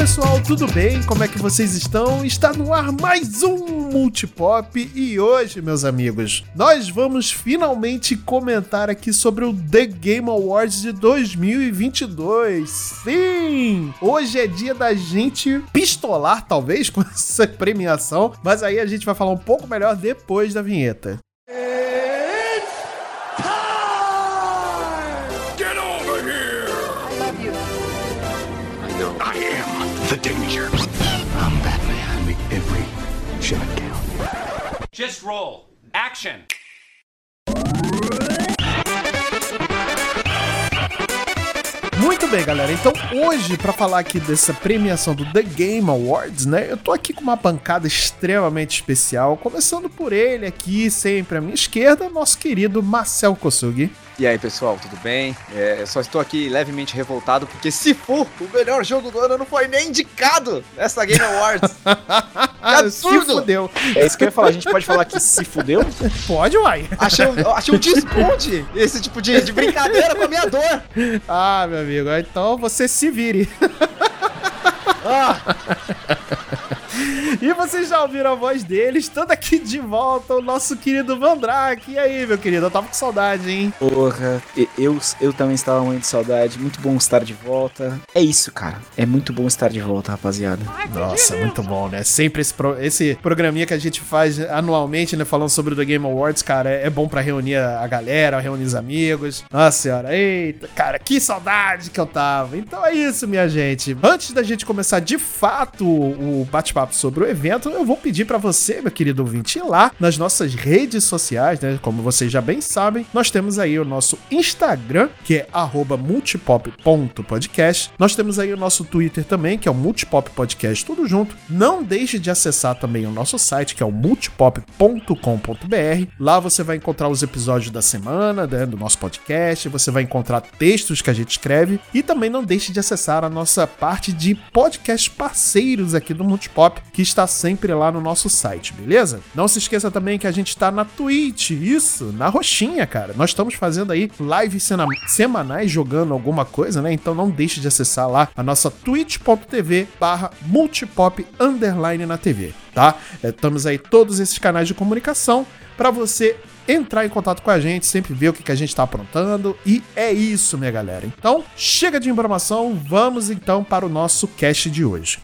pessoal, tudo bem? Como é que vocês estão? Está no ar mais um Multipop e hoje, meus amigos, nós vamos finalmente comentar aqui sobre o The Game Awards de 2022. Sim! Hoje é dia da gente pistolar, talvez, com essa premiação, mas aí a gente vai falar um pouco melhor depois da vinheta. Just roll. Action. Muito bem, galera. Então, hoje, para falar aqui dessa premiação do The Game Awards, né? Eu tô aqui com uma bancada extremamente especial, começando por ele aqui, sempre à minha esquerda, nosso querido Marcel Kosugi. E aí, pessoal, tudo bem? É, só estou aqui levemente revoltado porque se for o melhor jogo do ano não foi nem indicado nessa Game Awards. absurdo! Se fudeu. É isso que eu ia falar, a gente pode falar que se fudeu? Pode, uai. Achei, achei um desponte esse tipo de, de brincadeira com a minha dor. Ah, meu amigo, então você se vire. Ah. E vocês já ouviram a voz dele, estando aqui de volta, o nosso querido Vandrake. E aí, meu querido, eu tava com saudade, hein? Porra, eu, eu também estava muito de saudade. Muito bom estar de volta. É isso, cara. É muito bom estar de volta, rapaziada. Nossa, muito bom, né? Sempre esse, pro, esse programinha que a gente faz anualmente, né? Falando sobre o The Game Awards, cara, é, é bom para reunir a galera, reunir os amigos. Nossa senhora, eita, cara, que saudade que eu tava. Então é isso, minha gente. Antes da gente começar de fato o bate-papo sobre o evento, eu vou pedir para você, meu querido ouvinte, ir lá nas nossas redes sociais, né? Como vocês já bem sabem, nós temos aí o nosso Instagram, que é multipop.podcast. Nós temos aí o nosso Twitter também, que é o Multipop Podcast, tudo junto. Não deixe de acessar também o nosso site, que é o multipop.com.br. Lá você vai encontrar os episódios da semana, né, do nosso podcast, você vai encontrar textos que a gente escreve e também não deixe de acessar a nossa parte de podcast parceiros aqui do Multipop, que está sempre lá no nosso site, beleza? Não se esqueça também que a gente está na Twitch, isso, na roxinha, cara. Nós estamos fazendo aí lives semanais jogando alguma coisa, né? Então não deixe de acessar lá a nossa twitch.tv barra multipop underline na TV, tá? Estamos aí todos esses canais de comunicação para você entrar em contato com a gente, sempre ver o que, que a gente está aprontando. E é isso, minha galera. Então, chega de informação, vamos então para o nosso cast de hoje.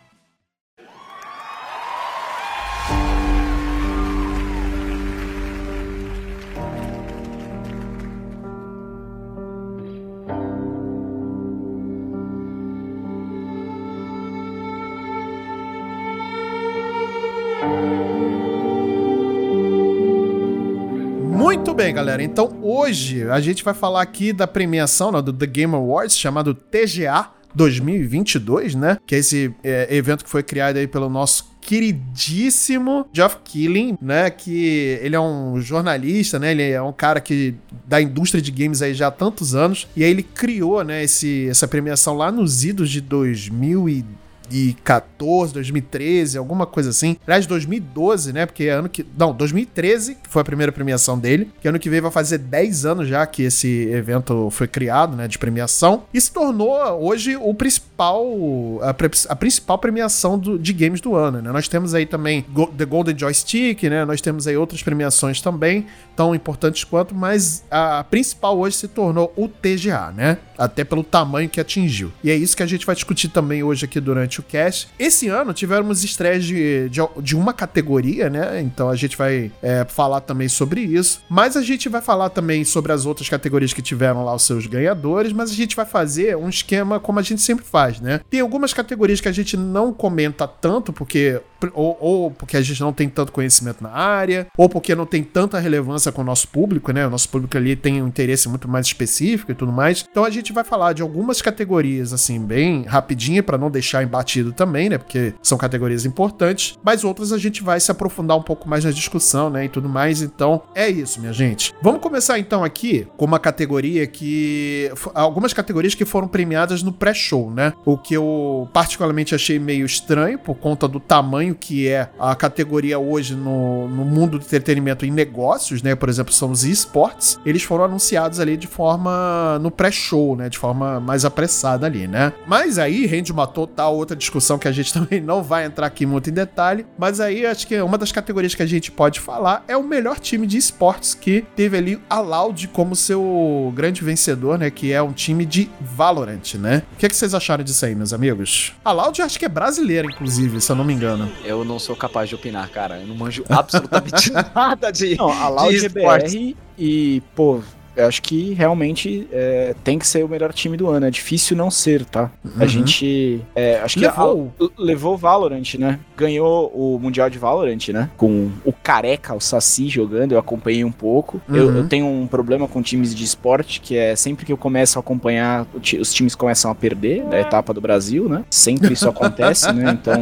Galera. Então hoje a gente vai falar aqui da premiação né, do The Game Awards, chamado TGA 2022, né? Que é esse é, evento que foi criado aí pelo nosso queridíssimo Geoff Keighley, né? Que ele é um jornalista, né? Ele é um cara que da indústria de games aí já há tantos anos. E aí ele criou, né? Esse, essa premiação lá nos idos de 2010 2014, 2013, alguma coisa assim. Aliás, 2012, né? Porque é ano que. Não, 2013, que foi a primeira premiação dele. Que ano que vem vai fazer 10 anos já que esse evento foi criado, né? De premiação. E se tornou hoje o principal. A, a principal premiação do, de games do ano, né? Nós temos aí também The Golden Joystick, né? Nós temos aí outras premiações também, tão importantes quanto, mas a principal hoje se tornou o TGA, né? Até pelo tamanho que atingiu. E é isso que a gente vai discutir também hoje aqui durante durante cast. Esse ano tivemos estreias de, de, de uma categoria, né? Então a gente vai é, falar também sobre isso. Mas a gente vai falar também sobre as outras categorias que tiveram lá os seus ganhadores. Mas a gente vai fazer um esquema como a gente sempre faz, né? Tem algumas categorias que a gente não comenta tanto, porque ou, ou, porque a gente não tem tanto conhecimento na área, ou porque não tem tanta relevância com o nosso público, né? O nosso público ali tem um interesse muito mais específico e tudo mais. Então a gente vai falar de algumas categorias, assim, bem rapidinho, para não deixar embatido também, né? Porque são categorias importantes, mas outras a gente vai se aprofundar um pouco mais na discussão, né? E tudo mais. Então é isso, minha gente. Vamos começar então aqui com uma categoria que. Algumas categorias que foram premiadas no pré-show, né? O que eu particularmente achei meio estranho por conta do tamanho tamanho que é a categoria hoje no, no mundo do entretenimento em negócios, né? Por exemplo, são os esportes, eles foram anunciados ali de forma no pré-show, né? De forma mais apressada ali, né? Mas aí rende uma total outra discussão que a gente também não vai entrar aqui muito em detalhe, mas aí acho que uma das categorias que a gente pode falar é o melhor time de esportes que teve ali a Loud como seu grande vencedor, né? Que é um time de Valorant, né? O que, é que vocês acharam disso aí, meus amigos? A Loud acho que é brasileira, inclusive, se eu não me engano. Eu não sou capaz de opinar, cara. Eu não manjo absolutamente nada de. Não, a Loud é BR e, pô, eu acho que realmente é, tem que ser o melhor time do ano. É difícil não ser, tá? Uhum. A gente. É, acho que Levou. levou o Valorant, né? Ganhou o Mundial de Valorant, né? Com o Careca, o Saci jogando, eu acompanhei um pouco. Eu, Uhum. eu tenho um problema com times de esporte, que é sempre que eu começo a acompanhar, os times começam a perder da etapa do Brasil, né? Sempre isso acontece, né? Então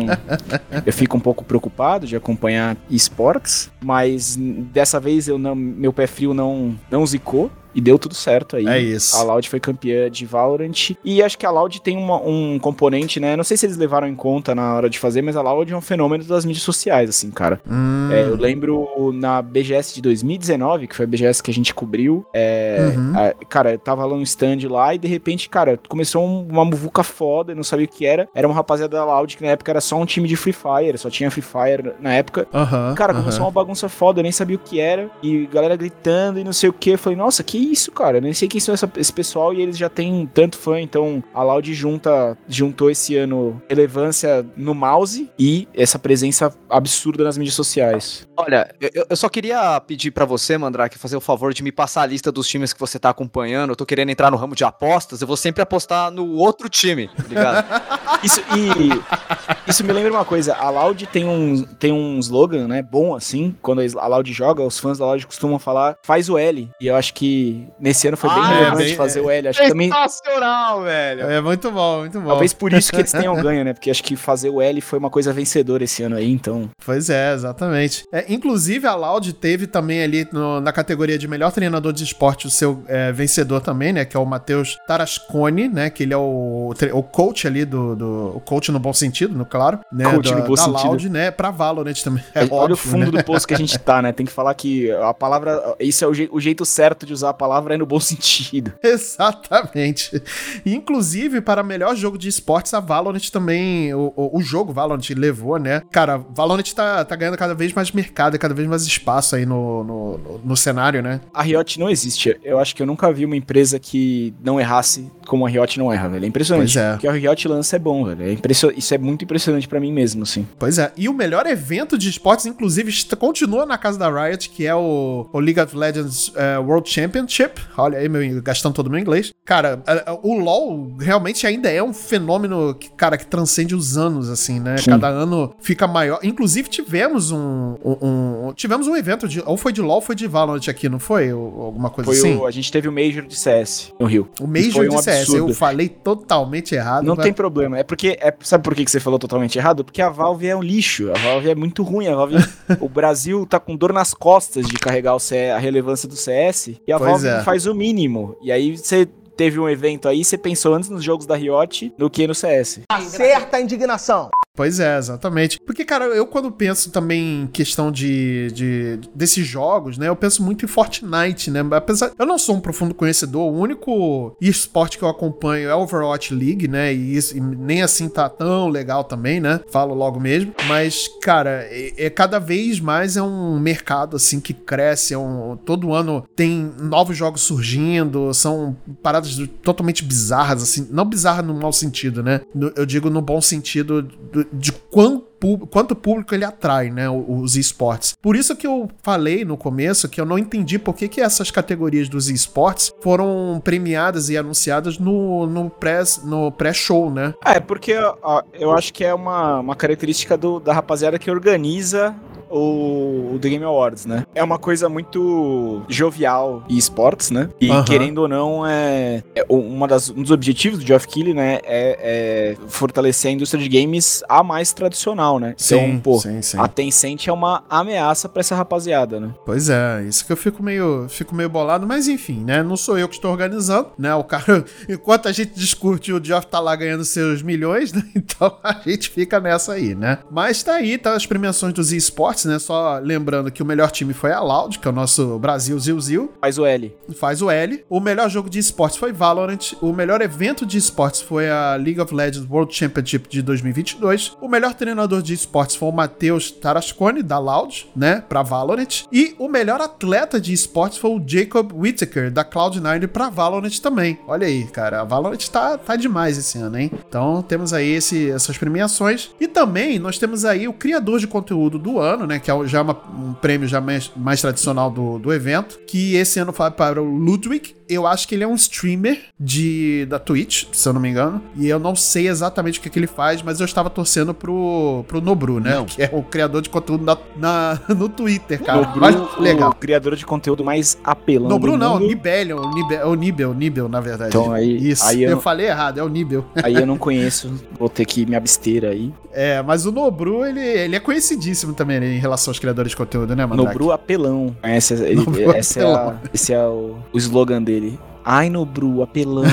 eu fico um pouco preocupado de acompanhar esportes, mas dessa vez eu não, meu pé frio não, não zicou. E deu tudo certo aí. É isso. A Loud foi campeã de Valorant. E acho que a Loud tem uma- um componente, né? Não sei se eles levaram em conta na hora de fazer, mas a Loud é um fenômeno das mídias sociais, assim, cara. Hum, É, eu lembro na BGS de 2019, que foi a BGS que a gente cobriu. é, Uhum. a- cara, eu tava lá no stand lá e de repente, cara, começou um- uma muvuca foda, eu não sabia o que era. Era uma rapaziada da Loud que na época era só um time de Free Fire, só tinha Free Fire na época. Aham. Cara, começou uma bagunça foda, eu nem sabia o que era. E galera gritando e não sei o que. Eu falei, nossa, que isso, cara? Eu nem sei quem são essa- esse pessoal e eles já têm tanto fã. Então a Loud junta, juntou esse ano relevância no mouse e essa presença absurda nas mídias sociais. Olha, eu, eu só queria pedir pra você, Mandrake, fazer o favor de me passar a lista dos times que você tá acompanhando. Eu tô querendo entrar no ramo de apostas, eu vou sempre apostar no outro time, tá ligado? Isso, e isso me lembra uma coisa, a Loud tem um, tem um slogan, né, bom assim, quando a Loud joga, os fãs da Loud costumam falar, faz o L, e eu acho que nesse ano foi bem Ah, é, relevante bem- fazer o L, acho que também, Sensacional, velho! É muito bom, muito bom. talvez por isso que eles tenham ganho, né, porque acho que fazer o L foi uma coisa vencedora esse ano aí, então, Pois é, exatamente. É, inclusive, a Loud teve também ali no- na categoria de melhor treinador de esporte o seu é, vencedor também, né? Que é o Matheus Tarascone, né? Que ele é o, o coach ali do, do. O coach no bom sentido, no claro. Né, Coach da, no bom da sentido. Loud, né? Pra Valorant também. É olha óbvio, o fundo né? do poço que a gente tá, né, tem que falar que a palavra, isso é o, je- o jeito certo de usar a palavra é no bom sentido. Exatamente. Inclusive, para melhor jogo de esportes, a Valorant também. O, o, o jogo Valorant levou, né? Cara, Valorant tá, tá ganhando cada vez mais mercado e cada vez mais espaço aí no, no, no- no cenário, né? A Riot não existe. Eu acho que eu nunca vi uma empresa que não errasse como a Riot não erra, velho. É impressionante. Pois é. O que a Riot lança é bom, velho. É impression... Isso é muito impressionante pra mim mesmo, assim. Pois é. E o melhor evento de esportes, inclusive, continua na casa da Riot, que é o, o League of Legends eh, World Championship. Olha aí, meu, gastando todo o meu inglês. Cara, o LoL realmente ainda é um fenômeno que, cara, que transcende os anos, assim, né? Sim. Cada ano fica maior. Inclusive, tivemos um, um- um- Tivemos um evento, de, ou foi de LoL ou foi de Valorant aqui, não foi? Ou alguma coisa Foi assim? o... A gente teve o Major de CS no Rio. O Major foi um de CS. absurdo. Eu falei totalmente errado. Não mas- tem problema. É porque. É... Sabe por que que você falou totalmente errado? Porque a Valve é um lixo. A Valve é muito ruim. A Valve... o Brasil tá com dor nas costas de carregar o C... a relevância do CS. E a Pois É. faz o mínimo. E aí você. Teve um evento aí, você pensou antes nos jogos da Riot do que no CS. Certa indignação. Pois é, exatamente. Porque, cara, eu quando penso também em questão de, de desses jogos, né? Eu penso muito em Fortnite, né? Apesar, eu não sou um profundo conhecedor, o único esporte que eu acompanho é Overwatch League, né? E, isso, e nem assim tá tão legal também, né? Falo logo mesmo. Mas, cara, é, é cada vez mais é um mercado assim que cresce. É um, todo ano tem novos jogos surgindo, são paradas totalmente bizarras, assim. Não bizarras no mau sentido, né? No- eu digo no bom sentido do- de pu- quanto público ele atrai, né, os esportes. Por isso que eu falei no começo que eu não entendi por que, que essas categorias dos esportes foram premiadas e anunciadas no, no pré no pré-show, né? É, porque ó, eu acho que é uma, uma característica do- da rapaziada que organiza o, o The Game Awards, né? É uma coisa muito jovial e esportes, né? E querendo ou não, é, é uma das, um dos objetivos do Geoff Keighley, né? É, é fortalecer a indústria de games a mais tradicional, né? então, pô, sim, sim. a Tencent é uma ameaça pra essa rapaziada, né? Pois é, isso que eu fico meio, fico meio bolado, mas enfim, né? Não sou eu que estou organizando, né? O cara, enquanto a gente discute, o Geoff tá lá ganhando seus milhões, né? Então a gente fica nessa aí, né? Mas tá aí, tá as premiações dos esportes, né? Só lembrando que o melhor time foi a Loud, que é o nosso Brasil Zil Zil, Faz o L. faz o L. O melhor jogo de esportes foi Valorant. O melhor evento de esportes foi a League of Legends World Championship de 2022. O melhor treinador de esportes foi o Matheus Tarascone, da Loud, né, pra Valorant. E o melhor atleta de esportes foi o Jacob Whittaker, da Cloud9, pra Valorant também. Olha aí, cara, a Valorant tá, tá demais esse ano, hein? Então temos aí esse, essas premiações. E também nós temos aí o criador de conteúdo do ano, né, que é já uma- um prêmio já mais, mais tradicional do, do evento, que esse ano vai para o Ludwig. Eu acho que ele é um streamer de da Twitch, se eu não me engano. E eu não sei exatamente o que, que ele faz, mas eu estava torcendo pro, pro Nobru, né? Não. Que é o criador de conteúdo na, na- no Twitter, cara. Nobru, legal. o criador de conteúdo mais apelão Nobru não. Nibelion, o Nibel, é o Nibel, Nibel, na verdade. Então aí- Isso, aí eu eu não- falei errado, é o Nibel. Aí eu não conheço, vou ter que me abster aí. É, mas o Nobru, ele, ele é conhecidíssimo também né, em relação aos criadores de conteúdo, né, Mandrake? Nobru apelão. Esse, é- ele- Nobru essa é, a- esse é o, o slogan dele. dele Ai, Nobru, apelão.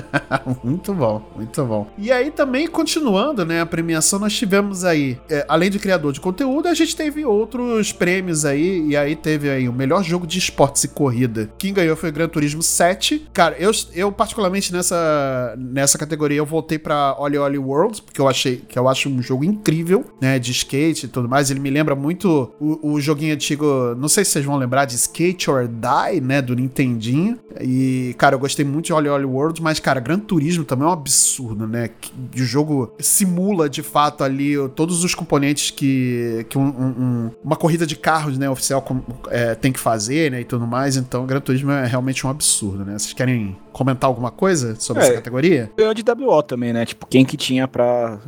muito bom, muito bom. E aí também, continuando, né, a premiação, nós tivemos aí, é, além de criador de conteúdo, a gente teve outros prêmios aí, e aí teve aí o melhor jogo de esportes e corrida. Quem ganhou foi o Gran Turismo 7. Cara, eu, eu particularmente nessa, nessa categoria, eu voltei pra Oli Oli World, porque eu achei, que eu acho um jogo incrível, né, de skate e tudo mais. Ele me lembra muito o, o joguinho antigo, não sei se vocês vão lembrar, de Skate or Die, né, do Nintendinho. E, cara, eu gostei muito de Oli Oli World, mas, cara, Gran Turismo também é um absurdo, né? Que o jogo simula, de fato, ali todos os componentes que, que um- um- um- uma corrida de carros, né, oficial é, tem que fazer, né, e tudo mais. Então, Gran Turismo é realmente um absurdo, né? Vocês querem comentar alguma coisa sobre É. essa categoria? Ganhou de WO também, né? Tipo, quem que tinha pra,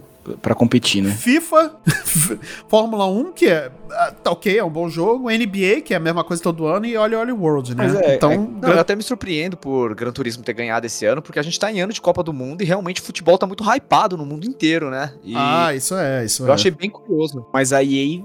pra competir, né? FIFA, Fórmula 1, que é, ah, tá ok, é um bom jogo, NBA, que é a mesma coisa todo ano, e Oli Oli World, né? Mas é- então, é- Não, eu até me surpreendo por Gran Turismo ter ganhado esse ano, porque a gente tá em ano de Copa do Mundo e realmente o futebol tá muito hypado no mundo inteiro, né? E ah, isso é, isso eu é. achei bem curioso. Mas a EA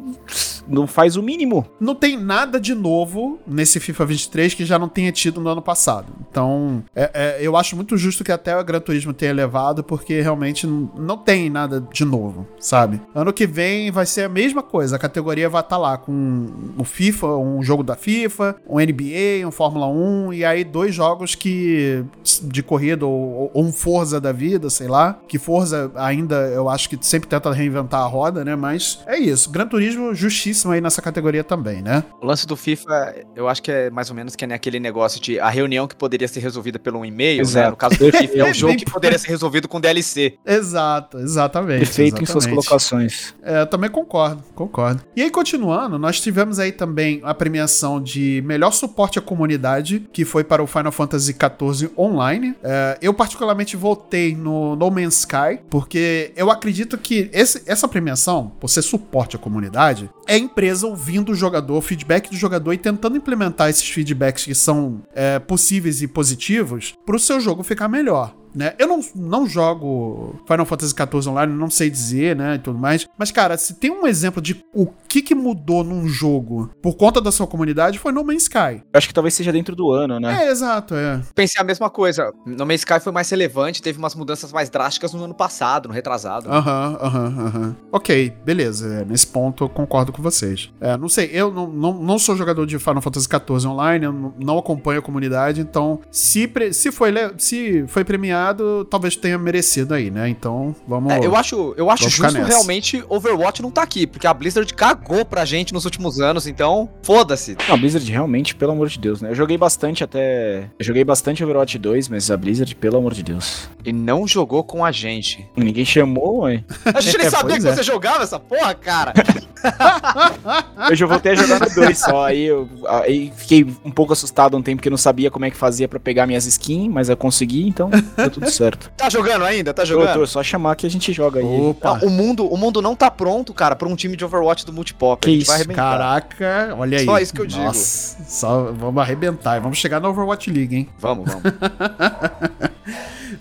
não faz o mínimo. não tem nada de novo nesse FIFA 23 que já não tenha tido no ano passado. Então, é- é, eu acho muito justo que até o Gran Turismo tenha levado, porque realmente não, tem nada de novo, sabe? Ano que vem vai ser a mesma coisa. A categoria vai estar lá com o FIFA, um jogo da FIFA, um NBA, um Fórmula 1, e aí dois jogos que de corrida ou, ou um Forza da vida, sei lá. Que Forza ainda eu acho que sempre tenta reinventar a roda, né? Mas é isso. Gran Turismo justíssimo aí nessa categoria também, né? O lance do FIFA, eu acho que é mais ou menos que nem aquele negócio de a reunião que poderia ser resolvida pelo um e-mail, né? No caso do FIFA, é É um jogo bem que poderia ser resolvido com DLC. Exato, exatamente. Perfeito em suas exatamente. colocações. É, eu também concordo, concordo. E aí, continuando, nós tivemos aí também a premiação de melhor suporte à comunidade, que foi para o Final Fantasy XIV Online. É, eu, particularmente, votei no No Man's Sky, porque eu acredito que esse- essa premiação, por ser suporte à comunidade, é empresa ouvindo o jogador, o feedback do jogador e tentando implementar esses feedbacks que são é, possíveis e positivos para o seu jogo ficar melhor. Né? Eu não, não jogo Final Fantasy XIV Online, não sei dizer, né, e tudo mais. Mas, cara, se tem um exemplo de o que, que mudou num jogo por conta da sua comunidade, foi No Man's Sky. Eu acho que talvez seja dentro do ano, né? É, exato, é. Pensei a mesma coisa. No Man's Sky foi mais relevante, teve umas mudanças mais drásticas no ano passado, no retrasado. Aham, aham, aham. Ok, beleza. é, nesse ponto eu concordo com vocês. É, não sei, eu não, não, não sou jogador de Final Fantasy XIV online, eu não, acompanho a comunidade, então se, pre- se, foi, se foi premiado, talvez tenha merecido aí, né? Então vamos. É, eu acho, eu acho justo nessa. realmente Overwatch não tá aqui, porque a Blizzard cagou pra gente nos últimos anos, então foda-se. Não, a Blizzard realmente, pelo amor de Deus, né? Eu joguei bastante até. Eu joguei bastante Overwatch 2, mas a Blizzard, pelo amor de Deus. E não jogou com a gente. Ninguém chamou, ué. A gente nem É, sabia que é. você jogava essa porra, cara. Eu já voltei a jogar no 2 só. Aí eu aí fiquei um pouco assustado um tempo porque eu não sabia como é que fazia pra pegar minhas skins, mas eu consegui, então deu tudo certo. Tá jogando ainda? Tá jogando? tô, só chamar que a gente joga aí. Opa. Não, o, mundo, o mundo não tá pronto, cara, pra um time de Overwatch do Multipop. Que a gente isso, vai arrebentar. Caraca, olha aí. Só isso que eu digo. Nossa, só vamos arrebentar. e Vamos chegar na Overwatch League, hein? Vamos, vamos.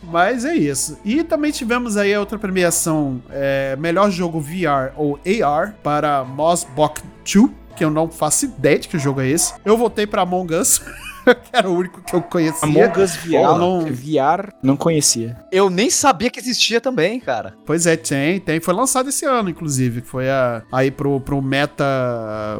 Mas é isso. E também tivemos aí a outra premiação, é, melhor jogo VR ou AR para Mossbok 2, que eu não faço ideia de que jogo é esse. Eu voltei para Among Us, que era o único que eu conhecia. Among Us VR, Eu não- VR, não conhecia. Eu nem sabia que existia também, cara. Pois é, tem, tem. Foi lançado esse ano, inclusive. que Foi a- aí pro, pro Meta,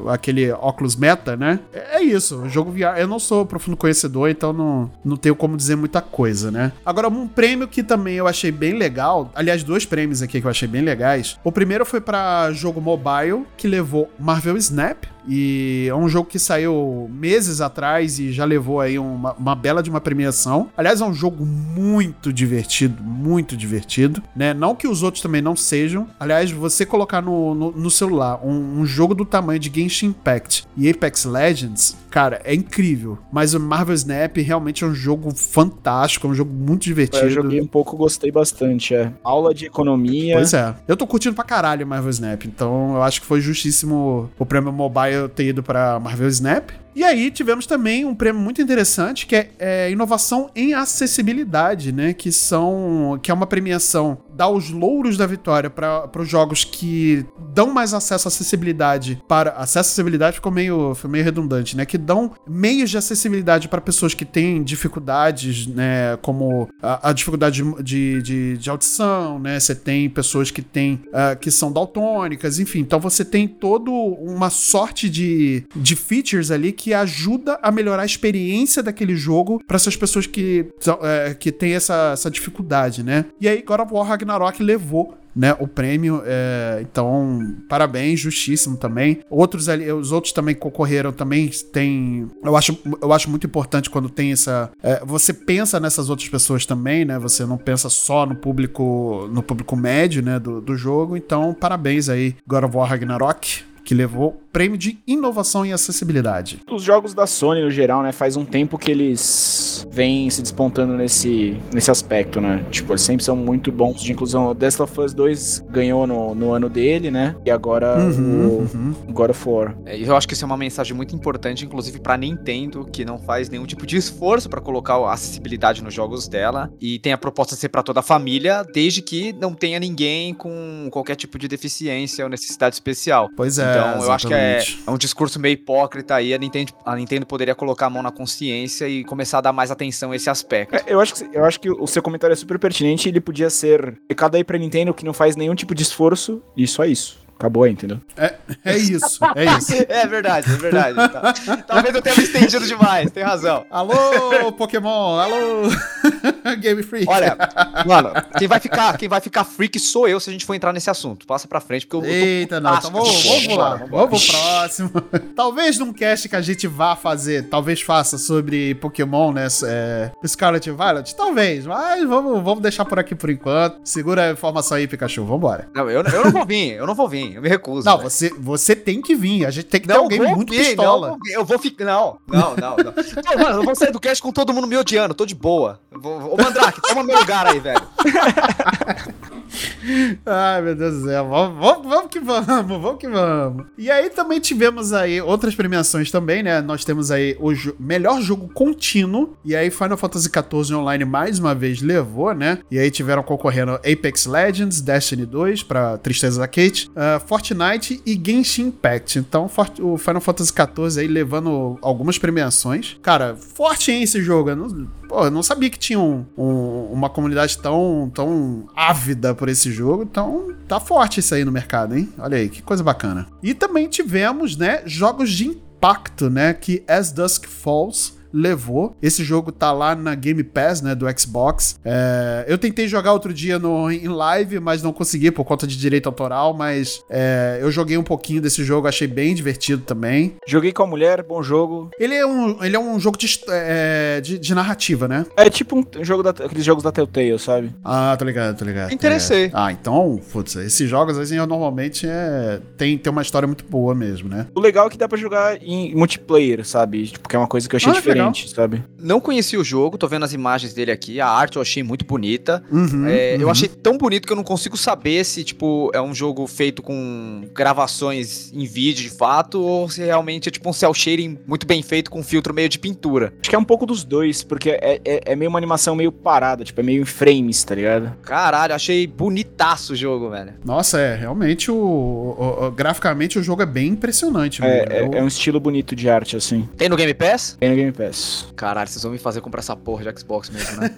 aquele óculos Meta, né? É isso, o jogo VR. Eu não sou profundo conhecedor, então não, não tenho como dizer muita coisa, né? Agora, um prêmio que também eu achei bem legal, aliás, dois prêmios aqui que eu achei bem legais. O primeiro foi pra jogo mobile, que levou Marvel Snap, e é um jogo que saiu meses atrás e já levou aí uma, uma bela de uma premiação. Aliás, é um jogo muito divertido, muito divertido, né? Não que os outros também não sejam. Aliás, você colocar no, no, no celular um, um jogo do tamanho de Genshin Impact e Apex Legends, cara, é incrível. Mas o Marvel Snap realmente é um jogo fantástico, é um jogo muito divertido. Eu joguei um pouco, gostei bastante, é. Aula de economia. Pois é. Eu tô curtindo pra caralho Marvel Snap, então eu acho que foi justíssimo o prêmio mobile ter ido pra Marvel Snap. E aí tivemos também um prêmio muito interessante que é, é inovação em acessibilidade, né? Que são que é uma premiação dá os louros da vitória para os jogos que dão mais acesso à acessibilidade para acessibilidade ficou meio, foi meio redundante, né? Que dão meios de acessibilidade para pessoas que têm dificuldades, né? Como a, a dificuldade de, de, de, audição, né? Você tem pessoas que têm ah, que são daltônicas, enfim. Então você tem todo uma sorte de, de features ali que ajuda a melhorar a experiência daquele jogo para essas pessoas que, é, que têm essa, essa dificuldade, né? E aí God of War Ragnarok levou né, o prêmio, é, então parabéns, justíssimo também. Outros ali, os outros também concorreram, também tem, eu acho, eu acho muito importante quando tem essa, é, você pensa nessas outras pessoas também, né, você não pensa só no público, no público médio, né, do, do jogo, então parabéns aí, God of War Ragnarok, que levou prêmio de inovação e acessibilidade. Os jogos da Sony, no geral, né? Faz um tempo que eles vêm se despontando nesse, nesse aspecto, né? Tipo, eles sempre são muito bons de inclusão. O The Last of Us 2 ganhou no, no ano dele, né? E agora Uhum, o God of War. É, Eu acho que isso é uma mensagem muito importante, inclusive pra Nintendo, que não faz nenhum tipo de esforço pra colocar a acessibilidade nos jogos dela e tem a proposta de ser pra toda a família, desde que não tenha ninguém com qualquer tipo de deficiência ou necessidade especial. Pois é, Então, eu acho que é, exatamente. é um discurso meio hipócrita aí. A Nintendo, a Nintendo poderia colocar a mão na consciência e começar a dar mais atenção a esse aspecto. É, Eu acho, que, eu acho que o seu comentário é super pertinente ele podia ser recado aí pra Nintendo que não faz nenhum tipo de esforço e só isso. Acabou aí, entendeu? É isso, é isso. É verdade, é verdade. Tá- Talvez eu tenha me estendido demais, tem razão. Alô, Pokémon, alô, Game Freak. Olha, mano, quem vai ficar, quem vai ficar freak sou eu se a gente for entrar nesse assunto. Passa pra frente, porque eu, eu tô Eita, não, então vamos, vamos lá, vamos pro próximo. Talvez num cast que a gente vá fazer, talvez faça sobre Pokémon, né, é, Scarlet e Violet, talvez, mas vamos, vamos deixar por aqui por enquanto. Segura a informação aí, Pikachu, vambora. Não, eu, eu não vou vir, eu não vou vir, eu me recuso. Não, você, você tem que vir, a gente tem que ter Não alguém vou muito vir, pistola. Não, eu vou ficar. Não, não, não, não. Não, mano, eu vou sair do cast com todo mundo me odiando, tô de boa. Vou, ô, Mandrake, toma meu lugar aí, velho. Ai, meu Deus do céu. Vamos, vamos, vamos que vamos, vamos que vamos. E aí também tivemos aí outras premiações também, né? Nós temos aí o jo- melhor jogo contínuo. E aí Final Fantasy XIV Online mais uma vez levou, né? E aí tiveram concorrendo Apex Legends, Destiny 2 pra Tristeza da Kate, ah, Fortnite e Genshin Impact. Então o Final Fantasy XIV aí levando algumas premiações. Cara, forte hein, esse jogo. Não, pô, eu não sabia que tinha um- um- uma comunidade tão, tão ávida por esse jogo. Então tá forte isso aí no mercado, hein? Olha aí, que coisa bacana. E também tivemos, né, jogos de impacto, né? Que As Dusk Falls levou. Esse jogo tá lá na Game Pass, né, do Xbox. É, eu tentei jogar outro dia no, em live, mas não consegui por conta de direito autoral, mas é, eu joguei um pouquinho desse jogo, achei bem divertido também. Joguei com a mulher, bom jogo. Ele é um, ele é um jogo de, é, de, de narrativa, né? É tipo um jogo da, aqueles jogos da Telltale, sabe? Ah, tô ligado, tô ligado. Interessei. Ah, então, putz, esses jogos, assim, eu normalmente é, tem, tem uma história muito boa mesmo, né? O legal é que dá pra jogar em multiplayer, sabe? Tipo, que é uma coisa que eu achei Ah, que diferente, sabe? Não conheci o jogo, tô vendo as imagens dele aqui. A arte eu achei muito bonita. Uhum, É, Eu uhum. achei tão bonito que eu não consigo saber se, tipo, é um jogo feito com gravações em vídeo de fato ou se realmente é tipo um cel shading muito bem feito com filtro meio de pintura. Acho que é um pouco dos dois, porque é, é, é meio uma animação meio parada, tipo, é meio em frames, tá ligado? Caralho, achei bonitaço o jogo, velho. Nossa, é, realmente, o, o- o- graficamente o jogo é bem impressionante. É, é, Eu- é um estilo bonito de arte, assim. Tem no Game Pass? Tem no Game Pass. Caralho, vocês vão me fazer comprar essa porra de Xbox mesmo, né?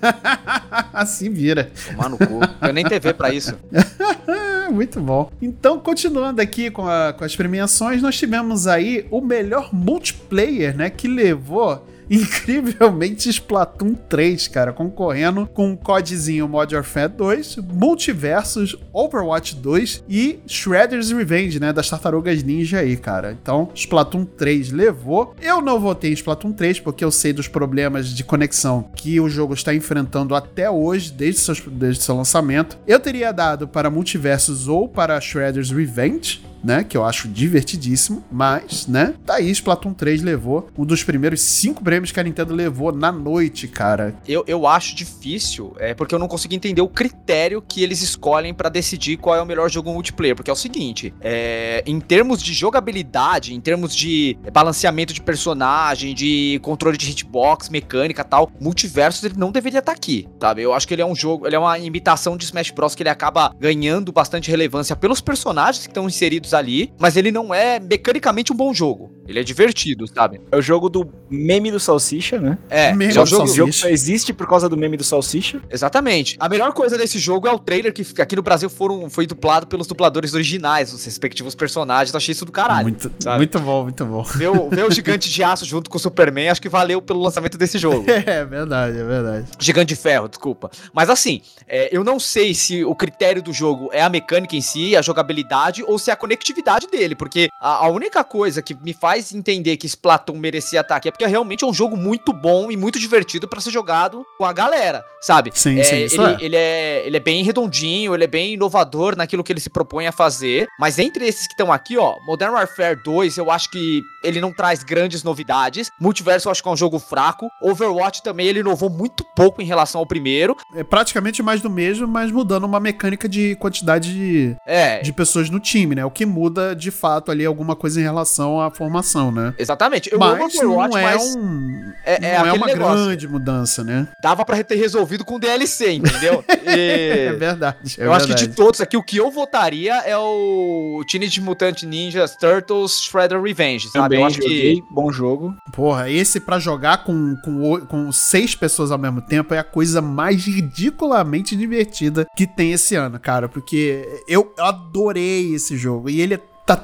assim vira. Tomar no cu. Eu nem TV pra isso. Muito bom. Então, continuando aqui com, a- com as premiações, nós tivemos aí o melhor multiplayer, né? Que levou. Incrivelmente Splatoon 3, cara, concorrendo com o codezinho Modern Warfare 2, Multiversus, Overwatch 2 e Shredder's Revenge, né, das Tartarugas Ninja aí, cara. Então, Splatoon 3 levou. Eu não votei em Splatoon 3 porque eu sei dos problemas de conexão que o jogo está enfrentando até hoje, desde, desde seu lançamento. Eu teria dado para Multiversus ou para Shredder's Revenge, né? Que eu acho divertidíssimo. Mas, né? Tá aí, Splatoon 3 levou um dos primeiros cinco prêmios que a Nintendo levou na noite, cara. Eu, eu acho difícil, é porque eu não consigo entender o critério que eles escolhem pra decidir qual é o melhor jogo multiplayer. Porque é o seguinte, é, em termos de jogabilidade, em termos de balanceamento de personagem, de controle de hitbox, mecânica tal, Multiversus ele não deveria estar aqui, sabe? Eu acho que ele é um jogo, ele é uma imitação de Smash Bros que ele acaba ganhando bastante relevância pelos personagens que estão inseridos ali, mas ele não é mecanicamente um bom jogo. Ele é divertido, sabe? É o jogo do meme do Salsicha, né? É, Meme é do jogo, O Salsicha. jogo só existe por causa do meme do Salsicha. Exatamente. A melhor coisa desse jogo é o trailer que aqui no Brasil foram, foi dublado pelos dubladores originais, os respectivos personagens. Eu achei isso do caralho. muito, sabe? muito bom, muito bom. Ver o, ver o Gigante de Aço junto com o Superman, acho que valeu pelo lançamento desse jogo. É verdade, é verdade. Gigante de Ferro, desculpa. Mas assim, é, eu não sei se o critério do jogo é a mecânica em si, a jogabilidade, ou se é a conectividade dele. Porque a, a única coisa que me faz entender que Splatoon merecia estar aqui é porque realmente é um jogo muito bom e muito divertido pra ser jogado com a galera, sabe? Sim, É, sim, ele, é. ele é. Ele é bem redondinho, ele é bem inovador naquilo que ele se propõe a fazer. Mas entre esses que estão aqui, ó, Modern Warfare 2, eu acho que ele não traz grandes novidades. Multiverso eu acho que é um jogo fraco. Overwatch também ele inovou muito pouco em relação ao primeiro. É praticamente mais do mesmo, mas mudando uma mecânica de quantidade de, É. de pessoas no time, né? O que muda de fato ali alguma coisa em relação à formação, né? Exatamente. Eu amo mas Overwatch, não é, mas um, é, é não é uma negócio. grande mudança, né? Dava pra ter resolvido com DLC, entendeu? É verdade. é eu acho que verdade. de todos aqui, o que eu votaria é o Teenage Mutant Ninja Turtles Shredder Revenge, sabe? Também eu acho joguei, que bom jogo. Porra, esse pra jogar com, com, com seis pessoas ao mesmo tempo é a coisa mais ridiculamente divertida que tem esse ano, cara. Porque eu adorei esse jogo. E ele tá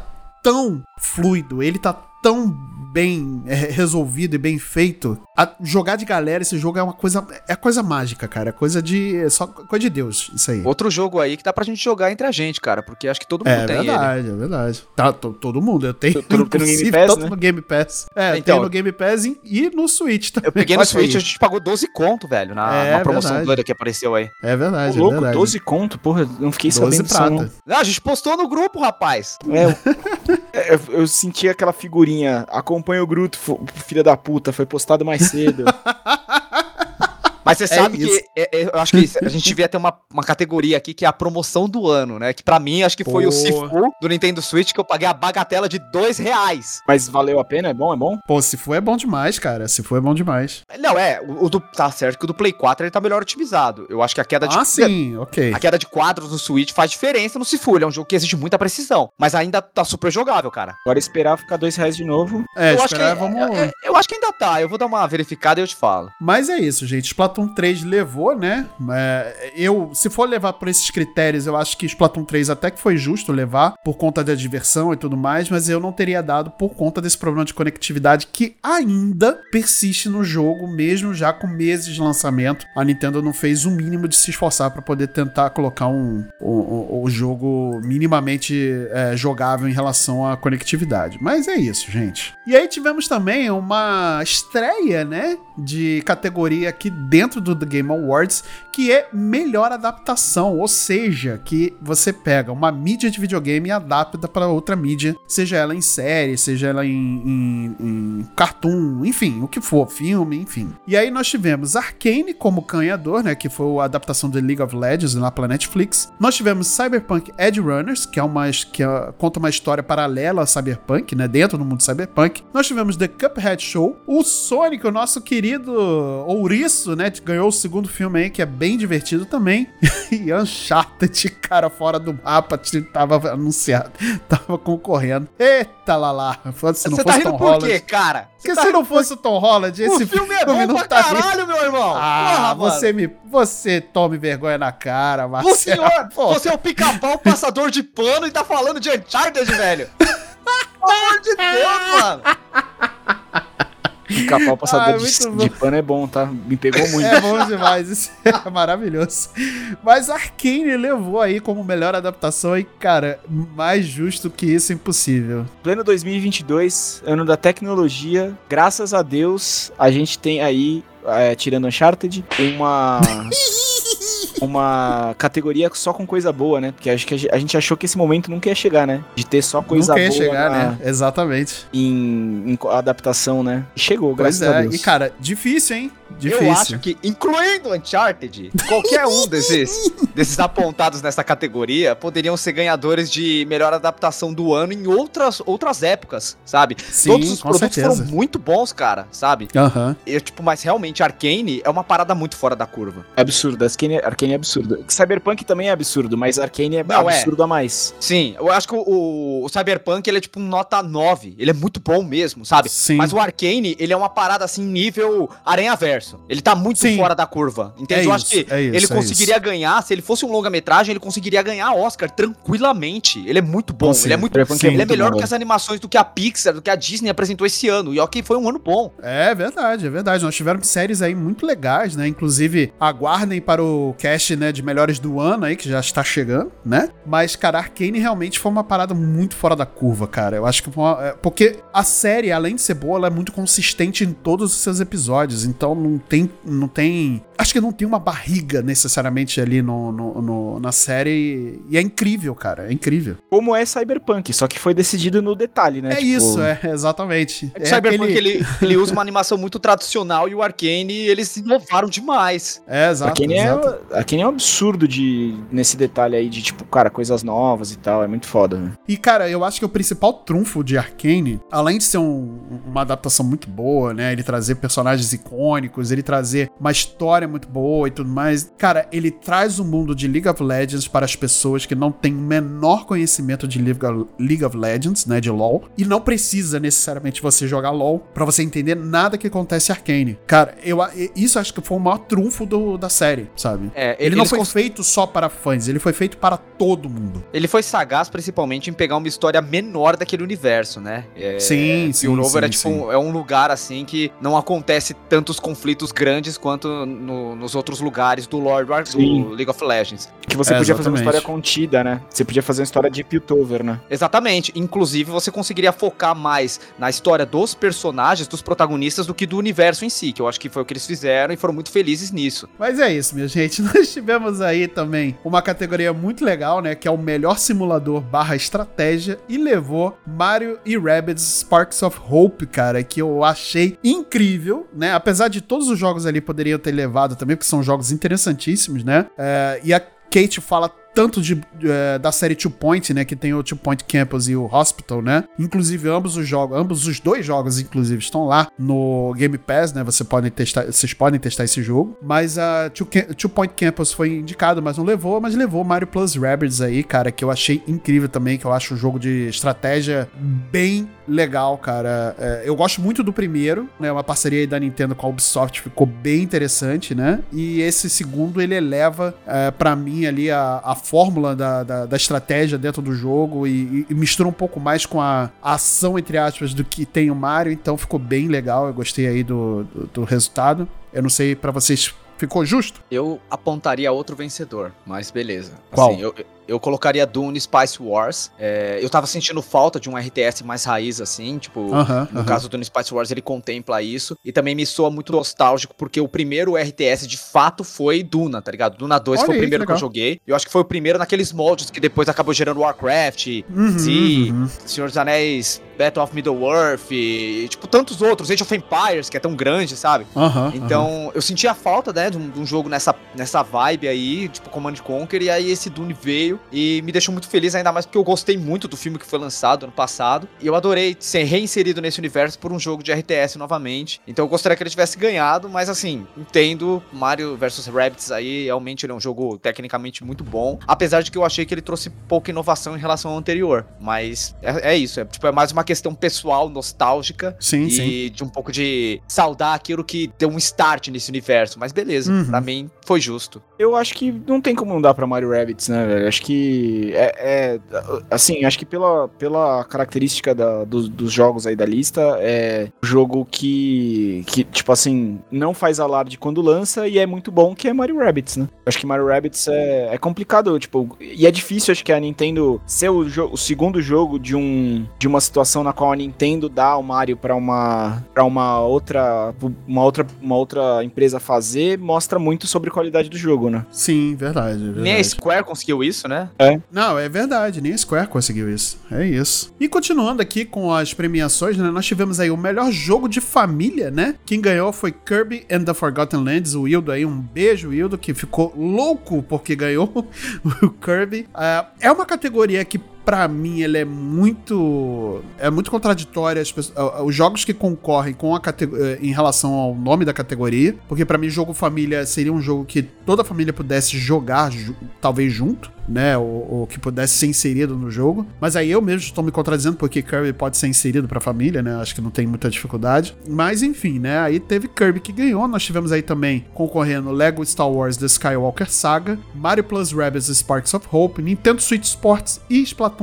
tão fluido, ele tá tão bem é, resolvido e bem feito. A- jogar de galera esse jogo é uma coisa. É coisa mágica, cara. É coisa de. É só coisa de Deus, isso aí. outro jogo aí que dá pra gente jogar entre a gente, cara, porque acho que todo mundo É tem ele. verdade, é verdade. Tá, to- todo mundo. Eu tenho, Tem no Game Pass, tanto né? no Game Pass. É, Então. tem no Game Pass e, e no Switch também. Eu peguei no Switch, a gente pagou 12 conto, velho, na, É, na promoção verdade. doida que apareceu aí. É verdade, Ô, louco, é verdade. 12 conto, porra, eu não fiquei 12 sabendo prata. Não, a gente postou no grupo, rapaz. É, eu, senti aquela figurinha, acompanha o Gruto, filha da puta, foi postado mais cedo. Mas você sabe isso. que é- é- eu acho que a gente devia ter uma, uma categoria aqui que é a promoção do ano, né? Que pra mim acho que foi Pô. o Sifu do Nintendo Switch que eu paguei a bagatela de dois reais. Mas valeu a pena? É bom? É bom? Pô, for é bom demais, cara. For é bom demais. Não, é, o, o do. Tá certo que o do Play 4 ele tá melhor otimizado. Eu acho que a queda de. Ah, sim, ok. A queda de quadros no Switch faz diferença no Sifu. Ele é um jogo que exige muita precisão. Mas ainda tá super jogável, cara. Agora esperar ficar dois reais de novo. É, eu, acho que, esperar, vamos... eu, eu acho que ainda tá. Eu vou dar uma verificada e eu te falo. Mas é isso, gente. Splatoon Splatoon 3 levou, né? É, eu, se for levar por esses critérios, eu acho que Splatoon 3 até que foi justo levar, por conta da diversão e tudo mais, mas eu não teria dado por conta desse problema de conectividade que ainda persiste no jogo, mesmo já com meses de lançamento. A Nintendo não fez o mínimo de se esforçar para poder tentar colocar um, o, o jogo minimamente é, jogável em relação à conectividade. Mas é isso, gente. E aí tivemos também uma estreia, né, de categoria aqui dentro do The Game Awards, que é melhor adaptação, ou seja, que você pega uma mídia de videogame e adapta para outra mídia, seja ela em série, seja ela em, em, em cartoon, enfim, o que for, filme, enfim. E aí nós tivemos Arcane como ganhador, né, que foi a adaptação de League of Legends lá pela Netflix. Nós tivemos Cyberpunk Edge Runners, que é uma que é, conta uma história paralela a Cyberpunk, né, dentro do mundo Cyberpunk. Nós tivemos The Cuphead Show, o Sonic, o nosso querido ouriço, né, ganhou o segundo filme aí que é bem divertido também. e Uncharted, cara, fora do mapa, tava anunciado, tava concorrendo. Eita lá lá, se não Você fosse tá rindo Tom por Holland. quê, cara? Você Porque tá se não rindo fosse o Tom Holland, esse O filme é bom não pra tá rindo. caralho, meu irmão. Ah, Porra, você me. Você tome vergonha na cara, O Marcelo. senhor, Pô, você é o pica-pau passador de pano e tá falando de Uncharted, velho. Pelo amor de Deus, mano. Pica-pau Ah, passador muito de, de pano é bom, tá? Me pegou muito. É bom demais, isso é maravilhoso. Mas Arkane levou aí como melhor adaptação e, cara, mais justo que isso impossível. Pleno 2022, ano da tecnologia. Graças a Deus, a gente tem aí, é, tirando Uncharted, uma. Uma categoria só com coisa boa, né? Porque acho que a ge- a gente achou que esse momento nunca ia chegar, né? De ter só coisa Nunca ia boa chegar, na- né? Exatamente. em, em adaptação, né? E chegou, Pois graças a é. Deus. E, cara, difícil, hein? Difícil. Eu acho que, incluindo Uncharted, qualquer um desses, desses apontados nessa categoria poderiam ser ganhadores de melhor adaptação do ano em outras, outras épocas, sabe? Sim, Todos os com produtos certeza. foram muito bons, cara, sabe? Aham. Eu, tipo, mas realmente Arcane é uma parada muito fora da curva. É absurdo, Arcane, Arcane é absurdo. Cyberpunk também é absurdo, mas Arcane é Não, é. absurdo a mais. Sim, eu acho que o, o Cyberpunk ele é tipo um nota 9. Ele é muito bom mesmo, sabe? Sim. Mas o Arcane, ele é uma parada assim, nível Aranha-Verso. Ele tá muito Sim. fora da curva. Entende? É eu acho isso, que é isso, ele é conseguiria ganhar, se ele fosse um longa-metragem, ele conseguiria ganhar Oscar tranquilamente. Ele é muito bom. Ele é muito é Ele é melhor bom, do que as animações do que a Pixar, do que a Disney apresentou esse ano. E ok, foi um ano bom. É verdade, é verdade. Nós tivemos séries aí muito legais, né? Inclusive, aguardem para o cast, né, de melhores do ano aí, que já está chegando, né? Mas, cara, Arcane realmente foi uma parada muito fora da curva, cara. Eu acho que foi uma... é, Porque a série, além de ser boa, ela é muito consistente em todos os seus episódios. Então, não tem... Não tem... Acho que não tem uma barriga necessariamente ali no, no- no- na série. E é incrível, cara. É incrível. Como é Cyberpunk, só que foi decidido no detalhe, né? É, Tipo, isso, é, exatamente. É o Cyberpunk aquele- ele, ele usa uma animação muito tradicional e o Arcane eles inovaram demais. É, exato. Arcane é, exato. Arcane é um absurdo de, nesse detalhe aí de, tipo, cara, coisas novas e tal. É muito foda, né? E, cara, eu acho que o principal trunfo de Arcane, além de ser um- uma adaptação muito boa, né? Ele trazer personagens icônicos, ele trazer uma história muito boa e tudo mais. Cara, ele traz o mundo de League of Legends para as pessoas que não têm o menor conhecimento de League of, Legends, né? De LoL. E não precisa necessariamente você jogar LoL pra você entender nada que acontece em Arcane. Cara, eu, isso acho que foi o maior trunfo do- da série, sabe? É, Ele, não foi cons- feito só para fãs, ele foi feito para todo mundo. Ele foi sagaz principalmente em pegar uma história menor daquele universo, né? É, Sim, sim, Pure Over é sim, tipo sim. um, é um lugar assim que não acontece tantos conflitos grandes quanto no- nos outros lugares do Lord War, do Sim. League of Legends. Que você É, podia fazer uma exatamente. história contida, né? Você podia fazer uma história de Piltover, né? Exatamente. Inclusive, você conseguiria focar mais na história dos personagens, dos protagonistas, do que do universo em si, que eu acho que foi o que eles fizeram e foram muito felizes nisso. Mas é isso, minha gente. Nós tivemos aí também uma categoria muito legal, né? Que é o melhor simulador barra estratégia. E levou Mario e Rabbids Sparks of Hope, cara. Que eu achei incrível, né? Apesar de todos os jogos ali poderiam ter levado também, porque são jogos interessantíssimos, né? É, e a Kate fala tanto de, eh, da série Two Point, né, que tem o Two Point Campus e o Hospital, né? Inclusive ambos os jogos, ambos os dois jogos inclusive estão lá no Game Pass, né? Você pode testar, vocês podem testar esse jogo. Mas a Two, Two Point Campus foi indicado, mas não levou, mas levou Mario Plus Rabbids aí, cara, que eu achei incrível também, que eu acho um jogo de estratégia bem legal, cara. É, eu gosto muito do primeiro, né? Uma parceria aí da Nintendo com a Ubisoft ficou bem interessante, né? E esse segundo ele eleva é, para mim ali a, a fórmula da, da, da, estratégia dentro do jogo e, e, mistura um pouco mais com a, ação, entre aspas, do que tem o Mario. Então ficou bem legal. Eu gostei aí do, do, do resultado. Eu não sei para vocês Ficou justo? Eu apontaria outro vencedor, mas beleza. Qual? Assim, eu, eu colocaria Dune Spice Wars. É, eu tava sentindo falta de um RTS mais raiz, assim, tipo, uh -huh, no uh -huh. caso do Dune Spice Wars ele contempla isso. E também me soa muito nostálgico, porque o primeiro RTS de fato foi Duna, tá ligado? Duna 2 Olha foi o aí, primeiro que que, eu joguei. Eu acho que foi o primeiro naqueles moldes que depois acabou gerando Warcraft, Uhum, Sea, uhum. Senhor dos Anéis, Battle of Middle-earth, e, tipo, tantos outros, Age of Empires, que é tão grande, sabe? Então, eu sentia falta, né, de um, de um jogo nessa, nessa vibe aí, tipo Command Conquer, e aí esse Dune veio e me deixou muito feliz, ainda mais porque eu gostei muito do filme que foi lançado ano passado, e eu adorei ser reinserido nesse universo por um jogo de RTS novamente. Então eu gostaria que ele tivesse ganhado, mas assim, entendo, Mario vs Rabbids aí, realmente ele é um jogo tecnicamente muito bom, apesar de que eu achei que ele trouxe pouca inovação em relação ao anterior, mas é, é isso, é, tipo, é mais uma questão pessoal, nostálgica, Sim, e sim. de um pouco de saudar aquilo que deu um start nesse universo. Mas beleza, Uhum. pra mim foi justo. Eu acho que não tem como não dar pra Mario Rabbids, né, velho? Acho que é, é- assim, acho que pela, pela característica da- dos- dos jogos aí da lista, é um jogo que, que, tipo assim, não faz alarde quando lança e é muito bom, que é Mario Rabbids, né? Acho que Mario Rabbids é, é complicado, tipo, e é difícil, acho que a Nintendo ser o, o segundo jogo de, um, de uma situação na qual a Nintendo dá o Mario pra uma, pra uma outra, uma outra, uma outra empresa fazer, mostra muito sobre a qualidade do jogo, né? Sim, verdade. verdade. Nem a Square conseguiu isso, né? Não, é verdade, nem a Square conseguiu isso. É isso. E continuando aqui com as premiações, né? Nós tivemos aí o melhor jogo de família, né? Quem ganhou foi Kirby and the Forgotten Lands, o Wildo aí, um beijo, Wildo, que ficou louco porque ganhou o Kirby. Ah, é uma categoria que Pra mim, ele é muito. É muito contraditória. as pessoas- Os jogos que concorrem com a eh, em relação ao nome da categoria. Porque pra mim, jogo família seria um jogo que toda a família pudesse jogar, talvez junto, né? Ou, ou que pudesse ser inserido no jogo. Mas aí eu mesmo estou me contradizendo, porque Kirby pode ser inserido pra família, né? Acho que não tem muita dificuldade. Mas enfim, né? Aí teve Kirby que ganhou. Nós tivemos aí também concorrendo Lego Star Wars The Skywalker Saga, Mario Plus Rabbids Sparks of Hope, Nintendo Switch Sports e Splatoon